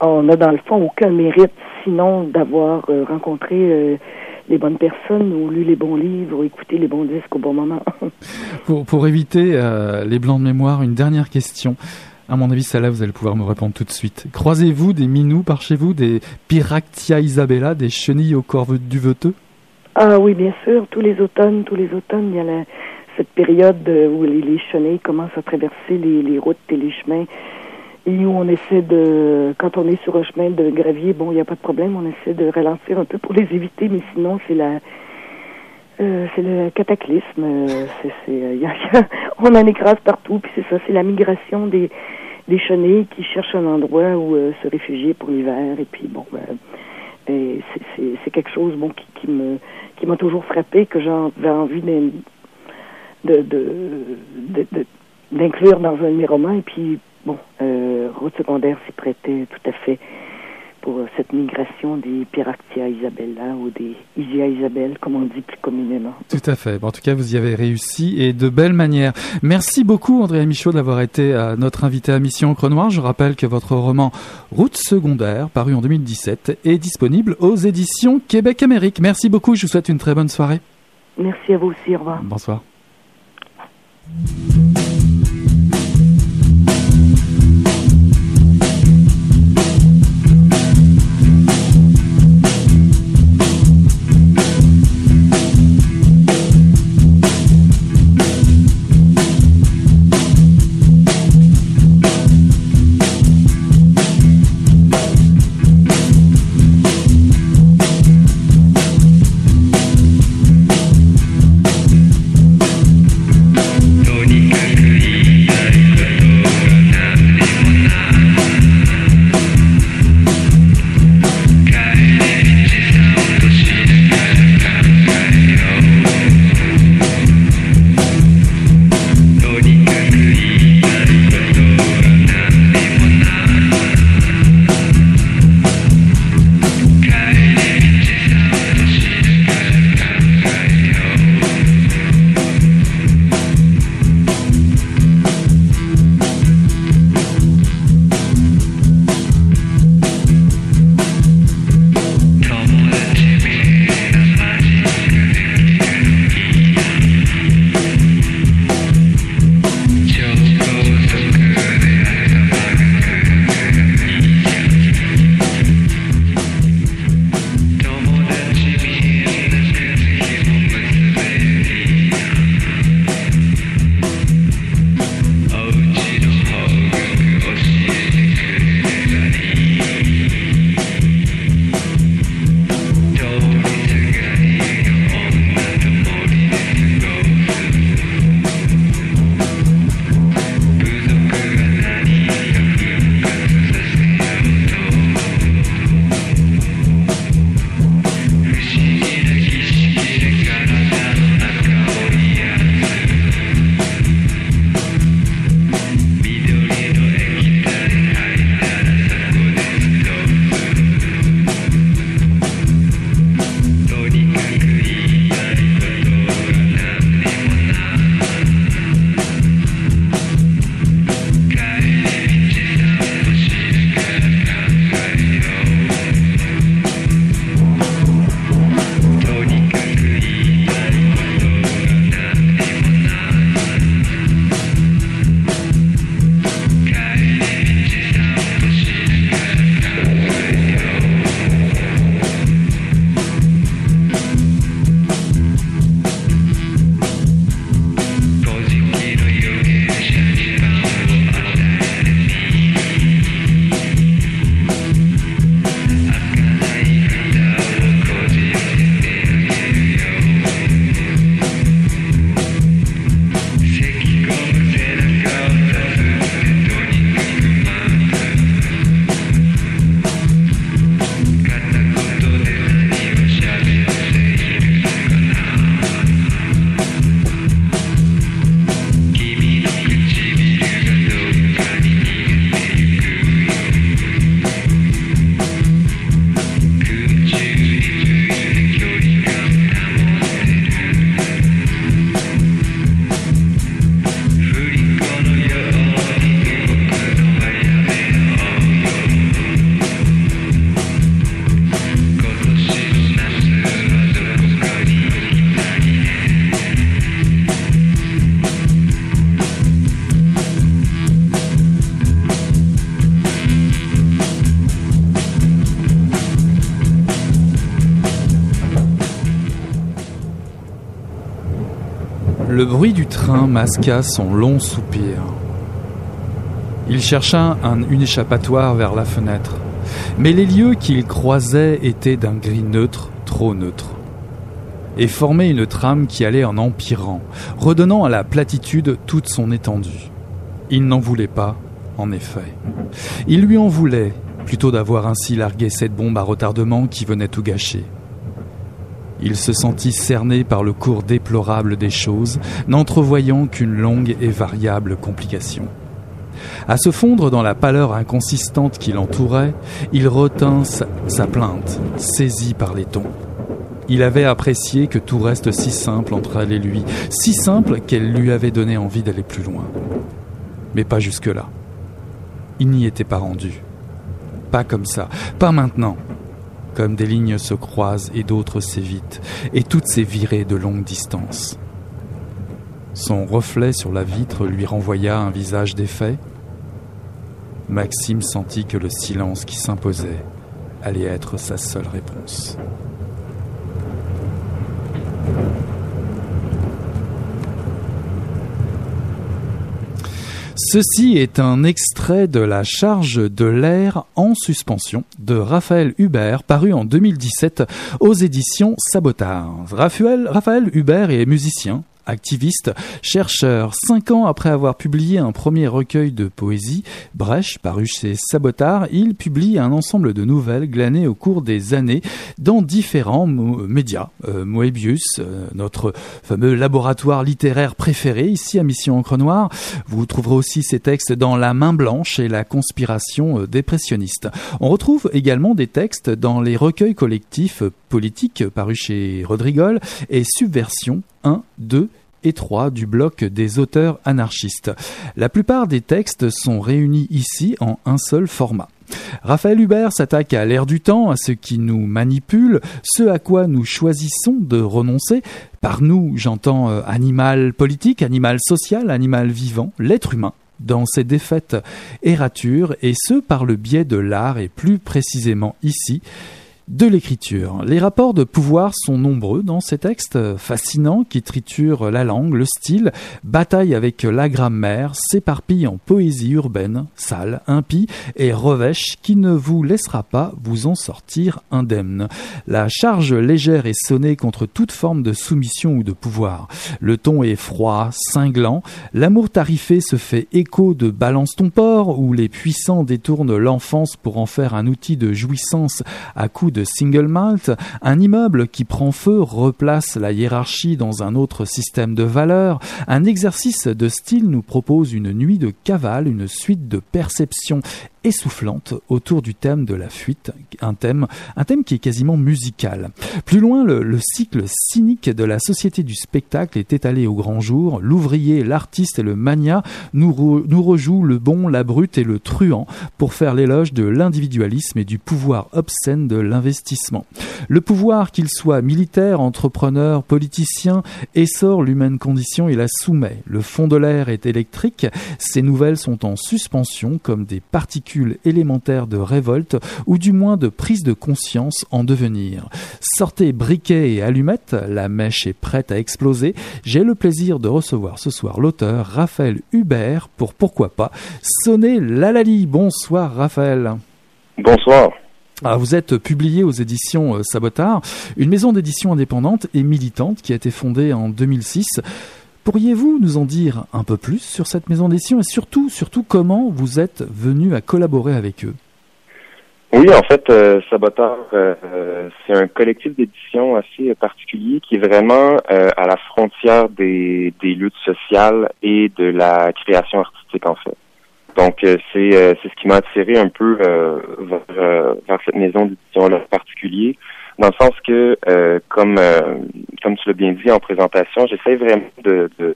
on n'a dans le fond aucun mérite, sinon d'avoir rencontré les bonnes personnes ou lu les bons livres ou écouté les bons disques au bon moment. pour, pour éviter euh, les blancs de mémoire, une dernière question. À mon avis, celle-là, vous allez pouvoir me répondre tout de suite. Croisez-vous des minous par chez vous, des Pyractia isabella, des chenilles au corps du veteux Ah oui, bien sûr. Tous les automnes, tous les automnes, il y a cette période où les, les, chenilles commencent à traverser les, les routes et les chemins et on essaie de, quand on est sur un chemin de gravier, bon, il n'y a pas de problème, on essaie de ralentir un peu pour les éviter, mais sinon, c'est la, euh, c'est le cataclysme. Euh, c'est, c'est, y a, on en écrase partout, puis c'est ça, c'est la migration des, des chenilles qui cherchent un endroit où euh, se réfugier pour l'hiver. Et puis bon, ben, et c'est, c'est, c'est quelque chose bon qui, qui me qui m'a toujours frappé, que j'avais envie de, de, de, d'inclure dans un de mes romans. Et puis Bon, euh, route secondaire s'y prêtait tout à fait pour cette migration des Pyractia isabella ou des Isia isabelle, comme on dit plus communément. Tout à fait. en tout cas, vous y avez réussi et de belle manière. Merci beaucoup, Andréa Michaud, d'avoir été euh, notre invité à Mission Encre Noire. Je rappelle que votre roman Route secondaire, paru en 2017, est disponible aux éditions Québec-Amérique. Merci beaucoup. Je vous souhaite une très bonne soirée. Merci à vous aussi. Au revoir. Bonsoir. Le bruit du train masqua son long soupir. Il chercha un, une échappatoire vers la fenêtre, mais les lieux qu'il croisait étaient d'un gris neutre, trop neutre, et formaient une trame qui allait en empirant, redonnant à la platitude toute son étendue. Il n'en voulait pas, en effet. Il lui en voulait, plutôt d'avoir ainsi largué cette bombe à retardement qui venait tout gâcher. Il se sentit cerné par le cours déplorable des choses, n'entrevoyant qu'une longue et variable complication. À se fondre dans la pâleur inconsistante qui l'entourait, il retint sa, plainte, saisi par les tons. Il avait apprécié que tout reste si simple entre elle et lui, si simple qu'elle lui avait donné envie d'aller plus loin. Mais pas jusque-là. Il n'y était pas rendu. Pas comme ça, pas maintenant. Comme des lignes se croisent et d'autres s'évitent, et toutes ces virées de longue distance. Son reflet sur la vitre lui renvoya un visage défait. Maxime sentit que le silence qui s'imposait allait être sa seule réponse. Ceci est un extrait de la charge de l'air en suspension de Raphaël Hubert, paru en 2017 aux éditions Sabotage. Raphaël, Raphaël Hubert est musicien, activiste, chercheur. Cinq ans après avoir publié un premier recueil de poésie, Brèche, paru chez Sabotard, il publie un ensemble de nouvelles glanées au cours des années dans différents médias. Euh, Moebius, euh, notre fameux laboratoire littéraire préféré ici à Mission Encre Noire. Vous trouverez aussi ses textes dans La Main Blanche et La Conspiration euh, dépressionniste. On retrouve également des textes dans les recueils collectifs politiques parus chez Rodrigol et Subversion 1, 2 et 3 du bloc des auteurs anarchistes. La plupart des textes sont réunis ici en un seul format. Raphaël Hubert s'attaque à l'air du temps, à ce qui nous manipule, ce à quoi nous choisissons de renoncer. Par nous, j'entends euh, animal politique, animal social, animal vivant, l'être humain dans ses défaites et ratures, et ce par le biais de l'art et plus précisément ici de l'écriture. Les rapports de pouvoir sont nombreux dans ces textes fascinants qui triturent la langue, le style, bataillent avec la grammaire, s'éparpillent en poésie urbaine, sale, impie et revêche qui ne vous laissera pas vous en sortir indemne. La charge légère est sonnée contre toute forme de soumission ou de pouvoir. Le ton est froid, cinglant, l'amour tarifé se fait écho de balance ton port où les puissants détournent l'enfance pour en faire un outil de jouissance à coups de single malt, un immeuble qui prend feu replace la hiérarchie dans un autre système de valeurs, un exercice de style nous propose une nuit de cavale, une suite de perceptions essoufflante autour du thème de la fuite, un thème, un thème qui est quasiment musical. Plus loin, le, le cycle cynique de la société du spectacle est étalé au grand jour. L'ouvrier, l'artiste et le mania nous, nous rejouent le bon, la brute et le truand pour faire l'éloge de l'individualisme et du pouvoir obscène de l'investissement. Le pouvoir, qu'il soit militaire, entrepreneur, politicien, essore l'humaine condition et la soumet. Le fond de l'air est électrique, ces nouvelles sont en suspension comme des particules élémentaire de révolte ou du moins de prise de conscience en devenir. Sortez briquet et allumettes, la mèche est prête à exploser. J'ai le plaisir de recevoir ce soir l'auteur Raphaël Hubert pour pourquoi pas sonner l'alali. Bonsoir Raphaël. Bonsoir. Ah, vous êtes publié aux éditions Sabotard, une maison d'édition indépendante et militante qui a été fondée en 2006. Pourriez-vous nous en dire un peu plus sur cette maison d'édition et surtout, surtout comment vous êtes venu à collaborer avec eux? Oui, en fait, euh, Saboteur, euh, c'est un collectif d'édition assez particulier qui est vraiment euh, à la frontière des, des, luttes sociales et de la création artistique, en fait. Donc, c'est c'est ce qui m'a attiré un peu vers, vers, cette maison d'édition-là en particulier dans le sens que, euh, comme euh, comme tu l'as bien dit en présentation, j'essaie vraiment de, de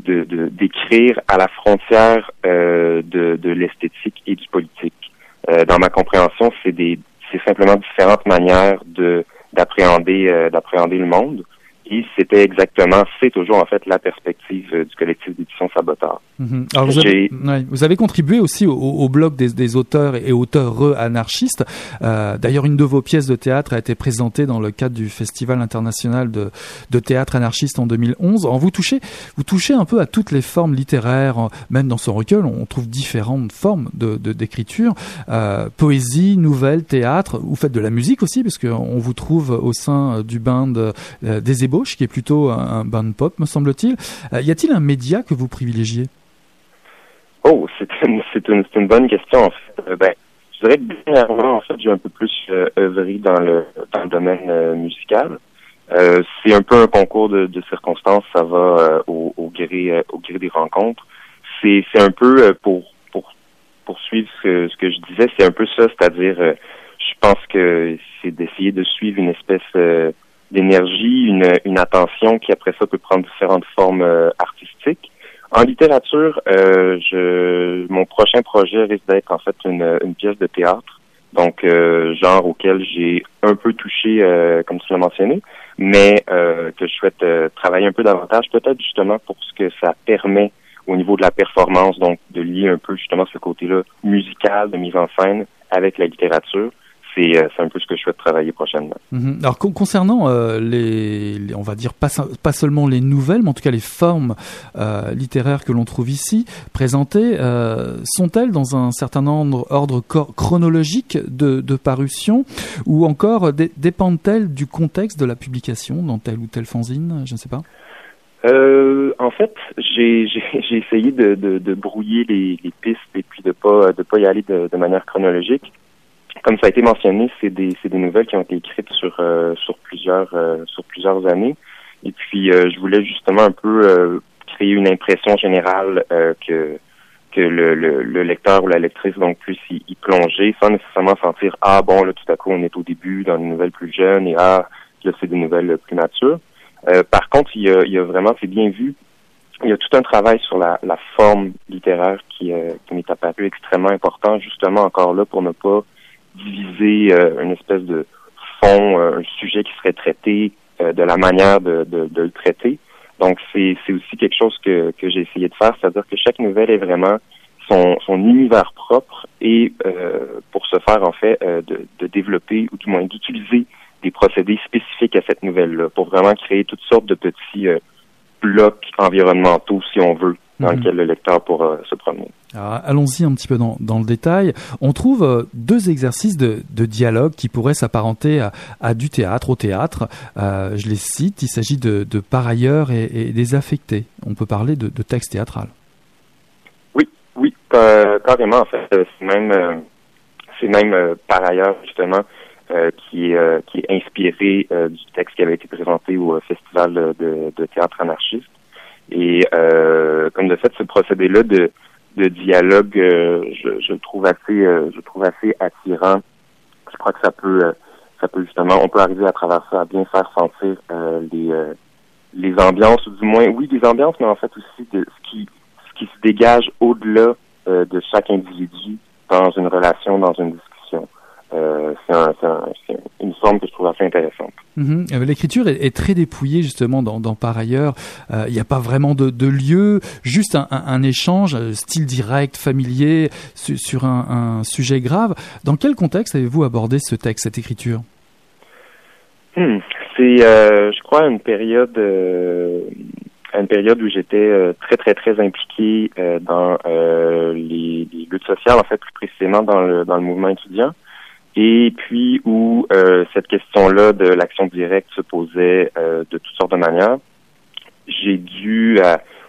de, d'écrire à la frontière euh, de, de l'esthétique et du politique. Euh, dans ma compréhension, c'est des c'est simplement différentes manières de d'appréhender d'appréhender le monde. Et c'était exactement, c'est toujours en fait la perspective euh, du collectif d'édition Saboteur. Mhm. Alors vous avez, vous avez, contribué aussi au, au blog des, des, auteurs et auteurs anarchistes. Euh, D'ailleurs, une de vos pièces de théâtre a été présentée dans le cadre du Festival international de, de théâtre anarchiste en 2011. En vous touchez, vous touchez un peu à toutes les formes littéraires. Même dans son recueil, on trouve différentes formes de d'écriture euh, poésie, nouvelle, théâtre. Vous faites de la musique aussi, parce qu'on vous trouve au sein du euh, des ébauches, qui est plutôt un, band pop, me semble-t-il. Euh, y a-t-il un média que vous privilégiez? Oh, c'est une, bonne question. En fait. Euh, ben, je dirais que dernièrement, en fait, j'ai un peu plus euh, œuvré dans le, dans le domaine euh, musical. C'est un peu un concours de, circonstances. Ça va au, au, gré, au gré des rencontres. C'est, un peu pour, pour poursuivre ce que je disais, c'est un peu ça, c'est-à-dire, je pense que c'est d'essayer de suivre une espèce d'énergie, une, une attention qui après ça peut prendre différentes formes artistiques. En littérature, euh, je, mon prochain projet risque d'être en fait une, une, pièce de théâtre, donc euh, genre auquel j'ai un peu touché, euh, comme tu l'as mentionné, mais euh, que je souhaite euh, travailler un peu davantage, peut-être justement pour ce que ça permet au niveau de la performance, donc de lier un peu justement ce côté-là musical de mise en scène avec la littérature. Euh, c'est un peu ce que je souhaite travailler prochainement. Mhm. Alors concernant euh, les, on va dire pas, pas seulement les nouvelles, mais en tout cas les formes euh, littéraires que l'on trouve ici présentées, sont-elles dans un certain ordre, ordre chronologique de, de, parution ou encore dépendent-elles du contexte de la publication dans telle ou telle fanzine Je ne sais pas? en fait, j'ai essayé de, de, de brouiller les, les, pistes et puis de pas de pas y aller de, de manière chronologique comme ça a été mentionné, c'est des, des nouvelles qui ont été écrites sur, euh, sur, plusieurs, euh, sur plusieurs années. Et puis, euh, je voulais justement un peu créer une impression générale que, que le, le, lecteur ou la lectrice donc puisse y, plonger sans nécessairement sentir ah bon là tout à coup on est au début dans des nouvelles plus jeunes et ah là c'est des nouvelles plus matures. par contre, il y a, il y a vraiment c'est bien vu. Il y a tout un travail sur la, la forme littéraire qui, qui m'est apparu extrêmement important justement encore là pour ne pas diviser euh, une espèce de fond, euh, un sujet qui serait traité euh, de la manière de, de, de le traiter. Donc, c'est aussi quelque chose que, que j'ai essayé de faire, c'est-à-dire que chaque nouvelle est vraiment son, son univers propre et pour ce faire, en fait, de, de développer ou du moins d'utiliser des procédés spécifiques à cette nouvelle-là pour vraiment créer toutes sortes de petits blocs environnementaux, si on veut, dans mhm. lequel le lecteur pourra se promener. Allons-y un petit peu dans, dans, le détail. On trouve euh, deux exercices de, de dialogue qui pourraient s'apparenter à, à, du théâtre, au théâtre. Euh, je les cite, il s'agit de, de par ailleurs et, et, des affectés. On peut parler de, de texte théâtral. Oui, oui, carrément en fait. Euh, c'est même, euh, c'est même par ailleurs justement qui, qui est inspiré du texte qui avait été présenté au Festival de, de théâtre anarchiste. Et comme de fait, ce procédé-là de, de dialogue, euh, je, je, trouve assez, euh, je trouve assez attirant. Je crois que ça peut, euh, ça peut justement, on peut arriver à travers ça à bien faire sentir les les ambiances, ou du moins, oui, des ambiances, mais en fait aussi de ce qui ce qui se dégage au-delà de chaque individu dans une relation, dans une discussion. Euh, c'est une forme que je trouve assez intéressante. Mhm. Euh, l'écriture est, très dépouillée justement dans, Par ailleurs. Euh, il n'y a pas vraiment de, lieu, juste un, échange, style direct, familier, sur un, sujet grave. Dans quel contexte avez-vous abordé ce texte, cette écriture? Hmm. C'est, je crois, une période, une période où j'étais très très très impliqué dans les, les, luttes sociales, en fait plus précisément dans le dans le mouvement étudiant et puis où euh, cette question-là de l'action directe se posait euh, de toutes sortes de manières. J'ai dû,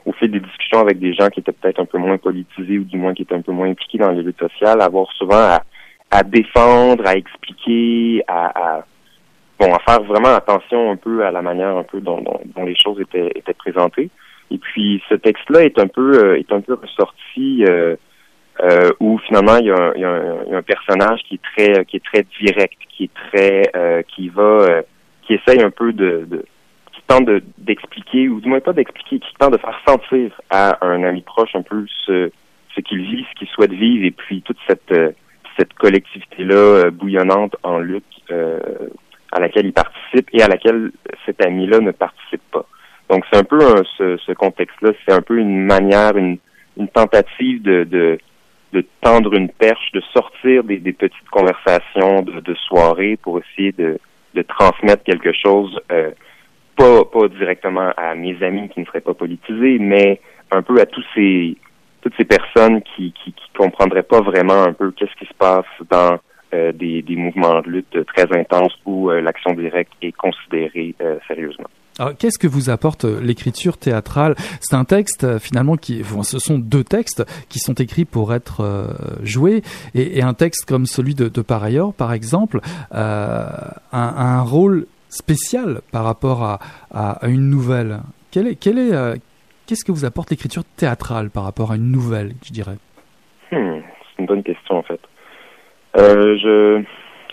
au fil des discussions avec des gens qui étaient peut-être un peu moins politisés ou du moins qui étaient un peu moins impliqués dans les luttes sociales, avoir souvent à, à défendre, à expliquer, à, à, bon, à faire vraiment attention un peu à la manière un peu dont, dont, les choses étaient, étaient présentées. Et puis ce texte-là est un peu euh, est un peu ressorti euh, euh, où finalement il y, a un, il, y a un, il y, a un, personnage qui est très qui est très direct, qui est très euh, qui va euh, qui essaye un peu de, de qui tente d'expliquer ou du moins pas d'expliquer, qui tente de faire sentir à un ami proche un peu ce ce qu'il vit, ce qu'il souhaite vivre et puis toute cette cette collectivité là bouillonnante en lutte à laquelle il participe et à laquelle cet ami-là ne participe pas. Donc c'est un peu ce, ce contexte-là, c'est un peu une manière, une, une tentative de, de, de, tendre une perche, de sortir des, des petites conversations de, de, soirée pour essayer de, de transmettre quelque chose, euh, pas, pas directement à mes amis qui ne seraient pas politisés, mais un peu à tous ces toutes ces personnes qui, qui, qui comprendraient pas vraiment un peu qu'est-ce qui se passe dans euh, des, des, mouvements de lutte très intenses où euh, l'action directe est considérée euh, sérieusement. Alors, qu'est-ce que vous apporte l'écriture théâtrale? C'est un texte finalement qui, ce sont deux textes qui sont écrits pour être joués, et, un texte comme celui de, de Par exemple, a, un rôle spécial par rapport à, une nouvelle. Qu'est-ce que vous apporte l'écriture théâtrale par rapport à une nouvelle, je dirais? Hmm, C'est une bonne question en fait. Euh, je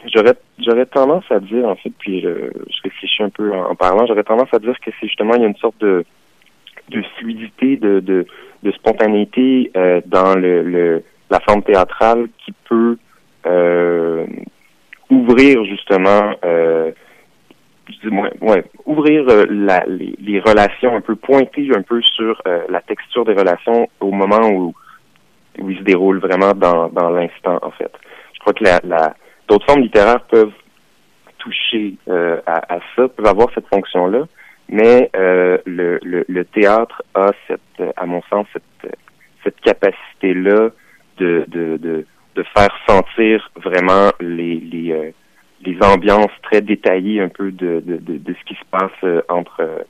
j'aurais j'aurais tendance à dire en fait, puis je, je réfléchis un peu en, parlant, j'aurais tendance à dire que c'est justement il y a une sorte de de fluidité, de de, de spontanéité euh, dans le, le, la forme théâtrale qui peut euh, ouvrir justement euh, ouais, ouvrir euh, la, les, les, relations un peu pointer un peu sur euh, la texture des relations au moment où où ils se déroulent vraiment dans, dans l'instant en fait. Je crois que la, la d'autres formes littéraires peuvent toucher euh, à, à, ça, peuvent avoir cette fonction-là, mais euh, le, le, le, théâtre a cette, à mon sens, cette, cette capacité-là de, de, de, de, faire sentir vraiment les, les, euh, les ambiances très détaillées un peu de, de, de, de ce qui se passe euh, entre euh,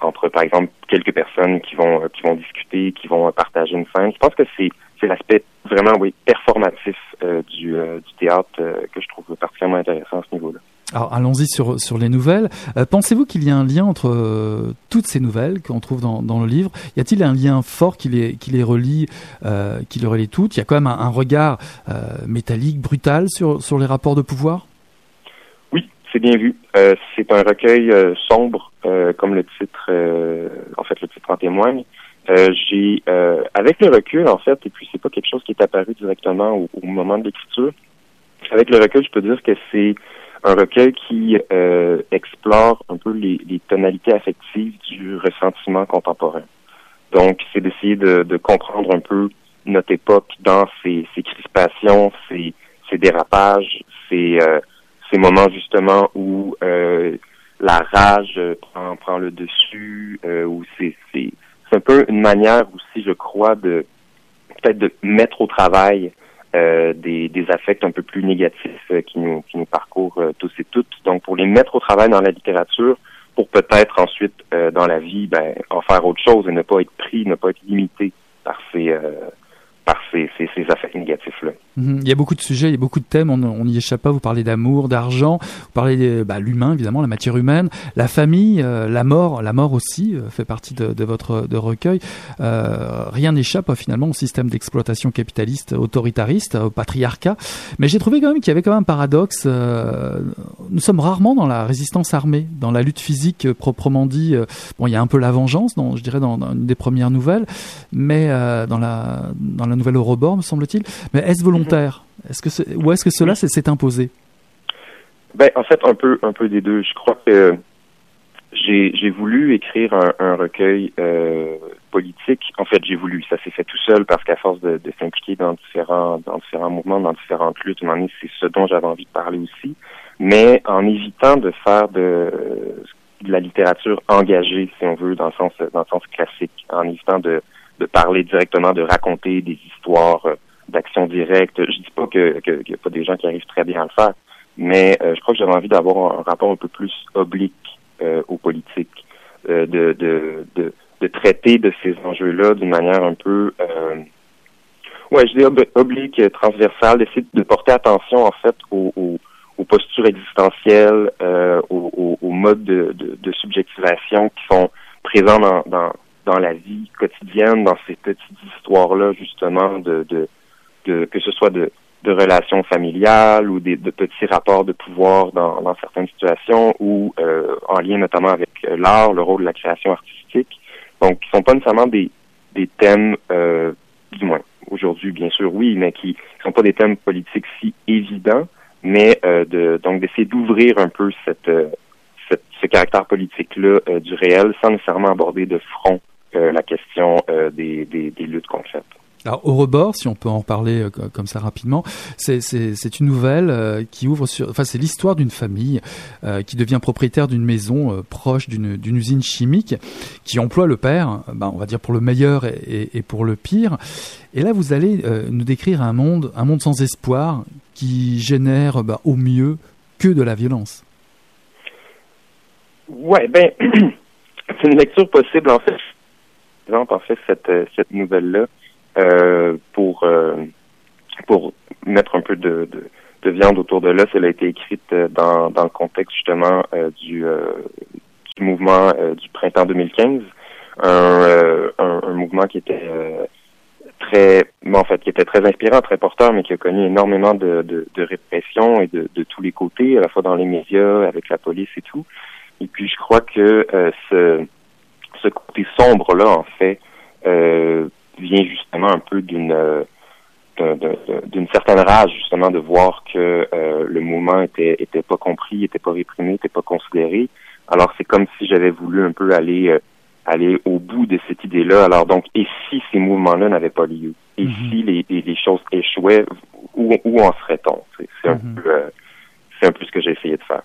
entre par exemple quelques personnes qui vont qui vont discuter, qui vont partager une scène. Je pense que c'est c'est l'aspect vraiment oui performatif euh, du, euh, du, théâtre euh, que je trouve particulièrement intéressant à ce niveau-là. Alors allons-y sur, sur les nouvelles. Euh, pensez-vous qu'il y a un lien entre euh, toutes ces nouvelles qu'on trouve dans, dans, le livre? Y a-t-il un lien fort qui les, qui les relie, euh, qui les relie toutes? Il y a quand même un, un regard métallique, brutal sur, sur les rapports de pouvoir? Oui, c'est bien vu. c'est un recueil sombre, comme le titre, en fait le titre en témoigne. Euh, j'ai, euh, avec le recul, en fait, et puis c'est pas quelque chose qui est apparu directement au, moment de l'écriture. Avec le recul, je peux dire que c'est un recueil qui euh, explore un peu les, les, tonalités affectives du ressentiment contemporain. Donc, c'est d'essayer de, de, comprendre un peu notre époque dans ses, ses crispations, ses, ses, dérapages, ses, euh, ces moments justement où euh, la rage prend, prend le dessus, où c'est c'est un peu une manière aussi, je crois, de peut-être de mettre au travail euh, des, des affects un peu plus négatifs euh, qui nous qui nous parcourent euh, tous et toutes. Donc pour les mettre au travail dans la littérature, pour peut-être ensuite euh, dans la vie, ben en faire autre chose et ne pas être pris, ne pas être limité par ces euh, par ces, ces, ces affects négatifs-là. Mmh. Il y a beaucoup de sujets, il y a beaucoup de thèmes, on n'y échappe pas. Vous parlez d'amour, d'argent, vous parlez de bah, l'humain, évidemment, la matière humaine, la famille, euh, la mort. La mort aussi euh, fait partie de, de votre de recueil. Euh, rien n'échappe finalement au système d'exploitation capitaliste autoritariste, au patriarcat. Mais j'ai trouvé quand même qu'il y avait quand même un paradoxe. Euh, nous sommes rarement dans la résistance armée, dans la lutte physique euh, proprement dit. bon, il y a un peu la vengeance, je dirais, dans, dans une des premières nouvelles, mais dans la dans la nouvelle Eurobor, me semble-t-il. Mais est-ce volontaire Est-ce que ou est-ce que cela s'est imposé? Ben, en fait, un peu, un peu des deux. Je crois que j'ai, voulu écrire un, un recueil euh, politique. En fait, j'ai voulu. Ça s'est fait tout seul parce qu'à force de, s'impliquer dans différents, dans différents mouvements, dans différentes luttes, c'est ce dont j'avais envie de parler aussi. Mais en évitant de faire de, de la littérature engagée, si on veut, dans le sens, dans le sens classique, en évitant de de parler directement, de raconter des histoires euh, d'action directe. Je dis pas que qu'il n'y a pas des gens qui arrivent très bien à le faire, mais euh, je crois que j'avais envie d'avoir un rapport un peu plus oblique euh, aux politiques, euh, de, de, de, de, traiter de ces enjeux-là d'une manière un peu, euh, ouais, je dis ob oblique, transversale, d'essayer de porter attention en fait aux, aux, aux postures existentielles, aux, aux, aux, modes de, de, de subjectivation qui sont présents dans, dans dans la vie quotidienne, dans ces petites histoires-là, justement, de, de, de, que ce soit de, de relations familiales ou des, de petits rapports de pouvoir dans, dans certaines situations ou euh, en lien notamment avec l'art, le rôle de la création artistique. Donc, qui sont pas nécessairement des, des thèmes, euh, du moins aujourd'hui, bien sûr, oui, mais qui sont pas des thèmes politiques si évidents, mais de donc d'essayer d'ouvrir un peu cette, cette ce caractère politique-là du réel sans nécessairement aborder de front la question des, des, des luttes concrètes. Alors au rebord, si on peut en parler euh, comme ça rapidement, c'est une nouvelle euh, qui ouvre sur, enfin c'est l'histoire d'une famille euh, qui devient propriétaire d'une maison proche d'une usine chimique, qui emploie le père, bah, on va dire pour le meilleur et, et, pour le pire. Et là, vous allez nous décrire un monde, un monde sans espoir qui génère bah, au mieux que de la violence. Ouais, ben c'est une lecture possible en fait. En fait, cette, cette nouvelle là euh, pour euh, pour mettre un peu de, de, de, viande autour de l'os. Elle a été écrite euh, dans, dans le contexte justement du, du mouvement du printemps 2015, un, un, un mouvement qui était très, en fait, qui était très inspirant, très porteur, mais qui a connu énormément de, de, de répression et de, de, tous les côtés, à la fois dans les médias, avec la police et tout. Et puis, je crois que ce, ce côté sombre-là, en fait, euh, vient justement un peu d'une euh, d'une certaine rage justement de voir que euh, le mouvement était était pas compris, était pas réprimé, était pas considéré. Alors c'est comme si j'avais voulu un peu aller euh, aller au bout de cette idée-là. Alors donc et si ces mouvements-là n'avaient pas lieu, et mm-hmm. si les, les, choses échouaient, où, où en serait-on? C'est un mm-hmm. peu c'est un peu ce que j'ai essayé de faire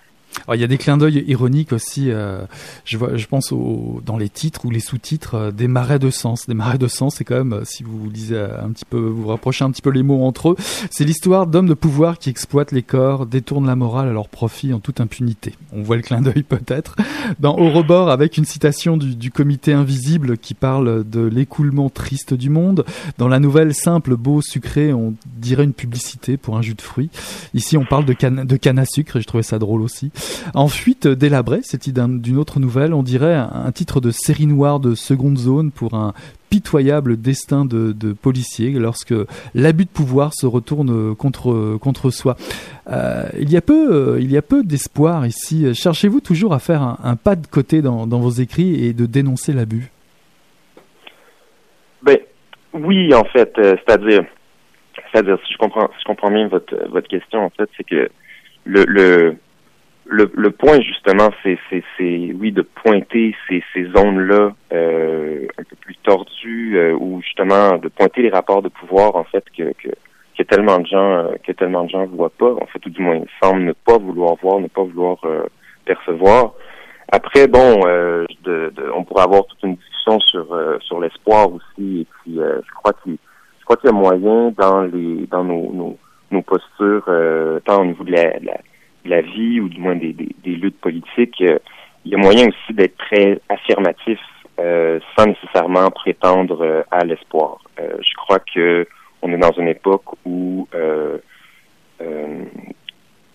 il y a des clins d'œil ironiques aussi. Euh, je vois, je pense au, dans les titres ou les sous-titres euh, des marais de sens. Des marais de sens, c'est quand même, euh, si vous lisez un petit peu, vous rapprochez un petit peu les mots entre eux, c'est l'histoire d'hommes de pouvoir qui exploitent les corps, détournent la morale à leur profit en toute impunité. On voit le clin d'œil peut-être. Dans Au rebord, avec une citation du, du comité invisible qui parle de l'écoulement triste du monde. Dans la nouvelle simple, beau, sucré, on dirait une publicité pour un jus de fruits. Ici, on parle de canne, de canne à sucre et je trouvais ça drôle aussi. En fuite délabrée, c'est d'une autre nouvelle, on dirait un, titre de série noire de seconde zone pour un pitoyable destin de, policier lorsque l'abus de pouvoir se retourne contre contre soi. Euh, il y a peu, euh, peu d'espoir ici. Cherchez-vous toujours à faire un, pas de côté dans, vos écrits et de dénoncer l'abus? Ben oui, en fait, euh, c'est-à-dire, si je comprends, je comprends bien votre votre question, en fait, c'est que le le, le point justement, c'est, oui de pointer ces, ces zones-là euh, un peu plus tordues, euh, ou justement de pointer les rapports de pouvoir en fait que, que, que tellement de gens euh, que tellement de gens voient pas, en fait, ou du moins semblent ne pas vouloir voir, ne pas vouloir euh, percevoir. Après, bon, euh, de, de, on pourrait avoir toute une discussion sur sur l'espoir aussi, et puis je crois qu'il je crois qu'il y a moyen dans les dans nos nos, nos postures, tant au niveau de la, de la la vie ou du moins des, des, luttes politiques, euh, il y a moyen aussi d'être très affirmatif euh, sans nécessairement prétendre euh, à l'espoir. je crois que on est dans une époque où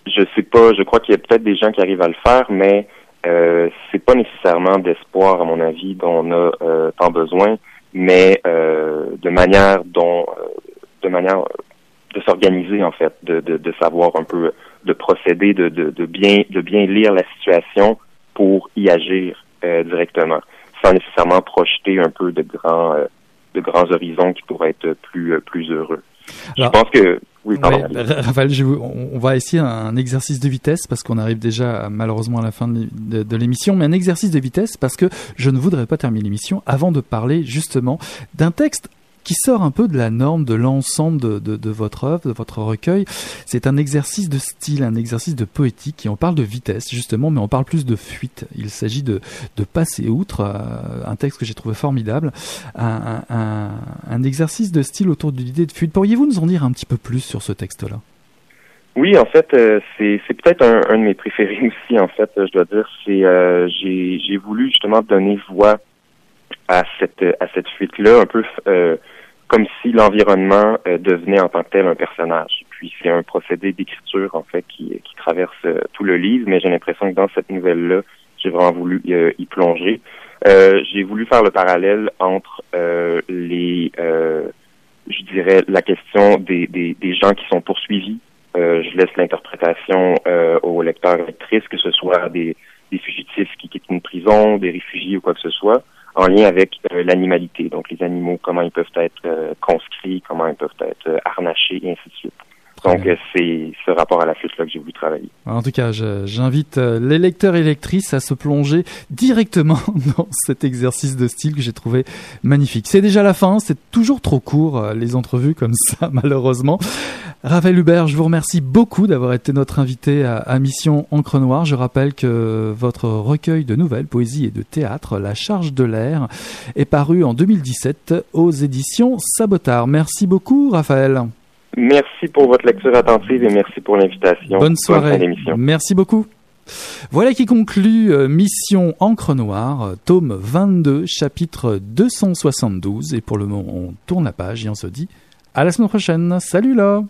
je sais pas, je crois qu'il y a peut-être des gens qui arrivent à le faire, mais euh, c'est pas nécessairement d'espoir, à mon avis, dont on a tant besoin, mais de manière dont, de manière de s'organiser en fait, de, de, de, savoir un peu de procéder, de, de, de, bien de bien lire la situation pour y agir euh, directement, sans nécessairement projeter un peu de grands euh, de grands horizons qui pourraient être plus euh, plus heureux. je pense que oui, pardon. Raphaël, je, on va essayer un exercice de vitesse parce qu'on arrive déjà malheureusement à la fin de, de l'émission, mais un exercice de vitesse parce que je ne voudrais pas terminer l'émission avant de parler justement d'un texte qui sort un peu de la norme de l'ensemble de, de, de, votre œuvre, de votre recueil. C'est un exercice de style, un exercice de poétique, et on parle de vitesse justement, mais on parle plus de fuite. Il s'agit de, de passer outre euh, un texte que j'ai trouvé formidable, un, un, un, exercice de style autour de l'idée de fuite. Pourriez-vous nous en dire un petit peu plus sur ce texte-là? Oui, en fait, euh, c'est, peut-être un, un, de mes préférés aussi. En fait, je dois dire, c'est euh, j'ai, voulu justement donner voix à cette à cette fuite-là, un peu euh, comme si l'environnement euh, devenait en tant que tel un personnage. Puis c'est un procédé d'écriture en fait qui, qui traverse euh, tout le livre, mais j'ai l'impression que dans cette nouvelle-là, j'ai vraiment voulu euh, y plonger. j'ai voulu faire le parallèle entre les, je dirais, la question des, des, des, gens qui sont poursuivis. je laisse l'interprétation aux lecteurs lectrices, que ce soit des, des fugitifs qui quittent une prison, des réfugiés ou quoi que ce soit en lien avec euh, l'animalité. Donc les animaux, comment ils peuvent être euh, conscrits, comment ils peuvent être euh, harnachés, et ainsi de suite. Donc, euh, c'est ce rapport à la flûte-là que j'ai voulu travailler. En tout cas, j'invite euh, les lecteurs et lectrices à se plonger directement dans cet exercice de style que j'ai trouvé magnifique. C'est déjà la fin, c'est toujours trop court, euh, les entrevues comme ça, malheureusement. Raphaël Hubert, je vous remercie beaucoup d'avoir été notre invité à, à, Mission Encre Noire. Je rappelle que votre recueil de nouvelles, poésie et de théâtre, La Charge de l'air, est paru en 2017 aux éditions Sabotard. Merci beaucoup, Raphaël. Merci pour votre lecture attentive et merci pour l'invitation. Bonne soirée. merci beaucoup. Voilà qui conclut euh, Mission Encre Noire, tome 22, chapitre 272. Et pour le moment, on tourne la page et on se dit à la semaine prochaine. Salut là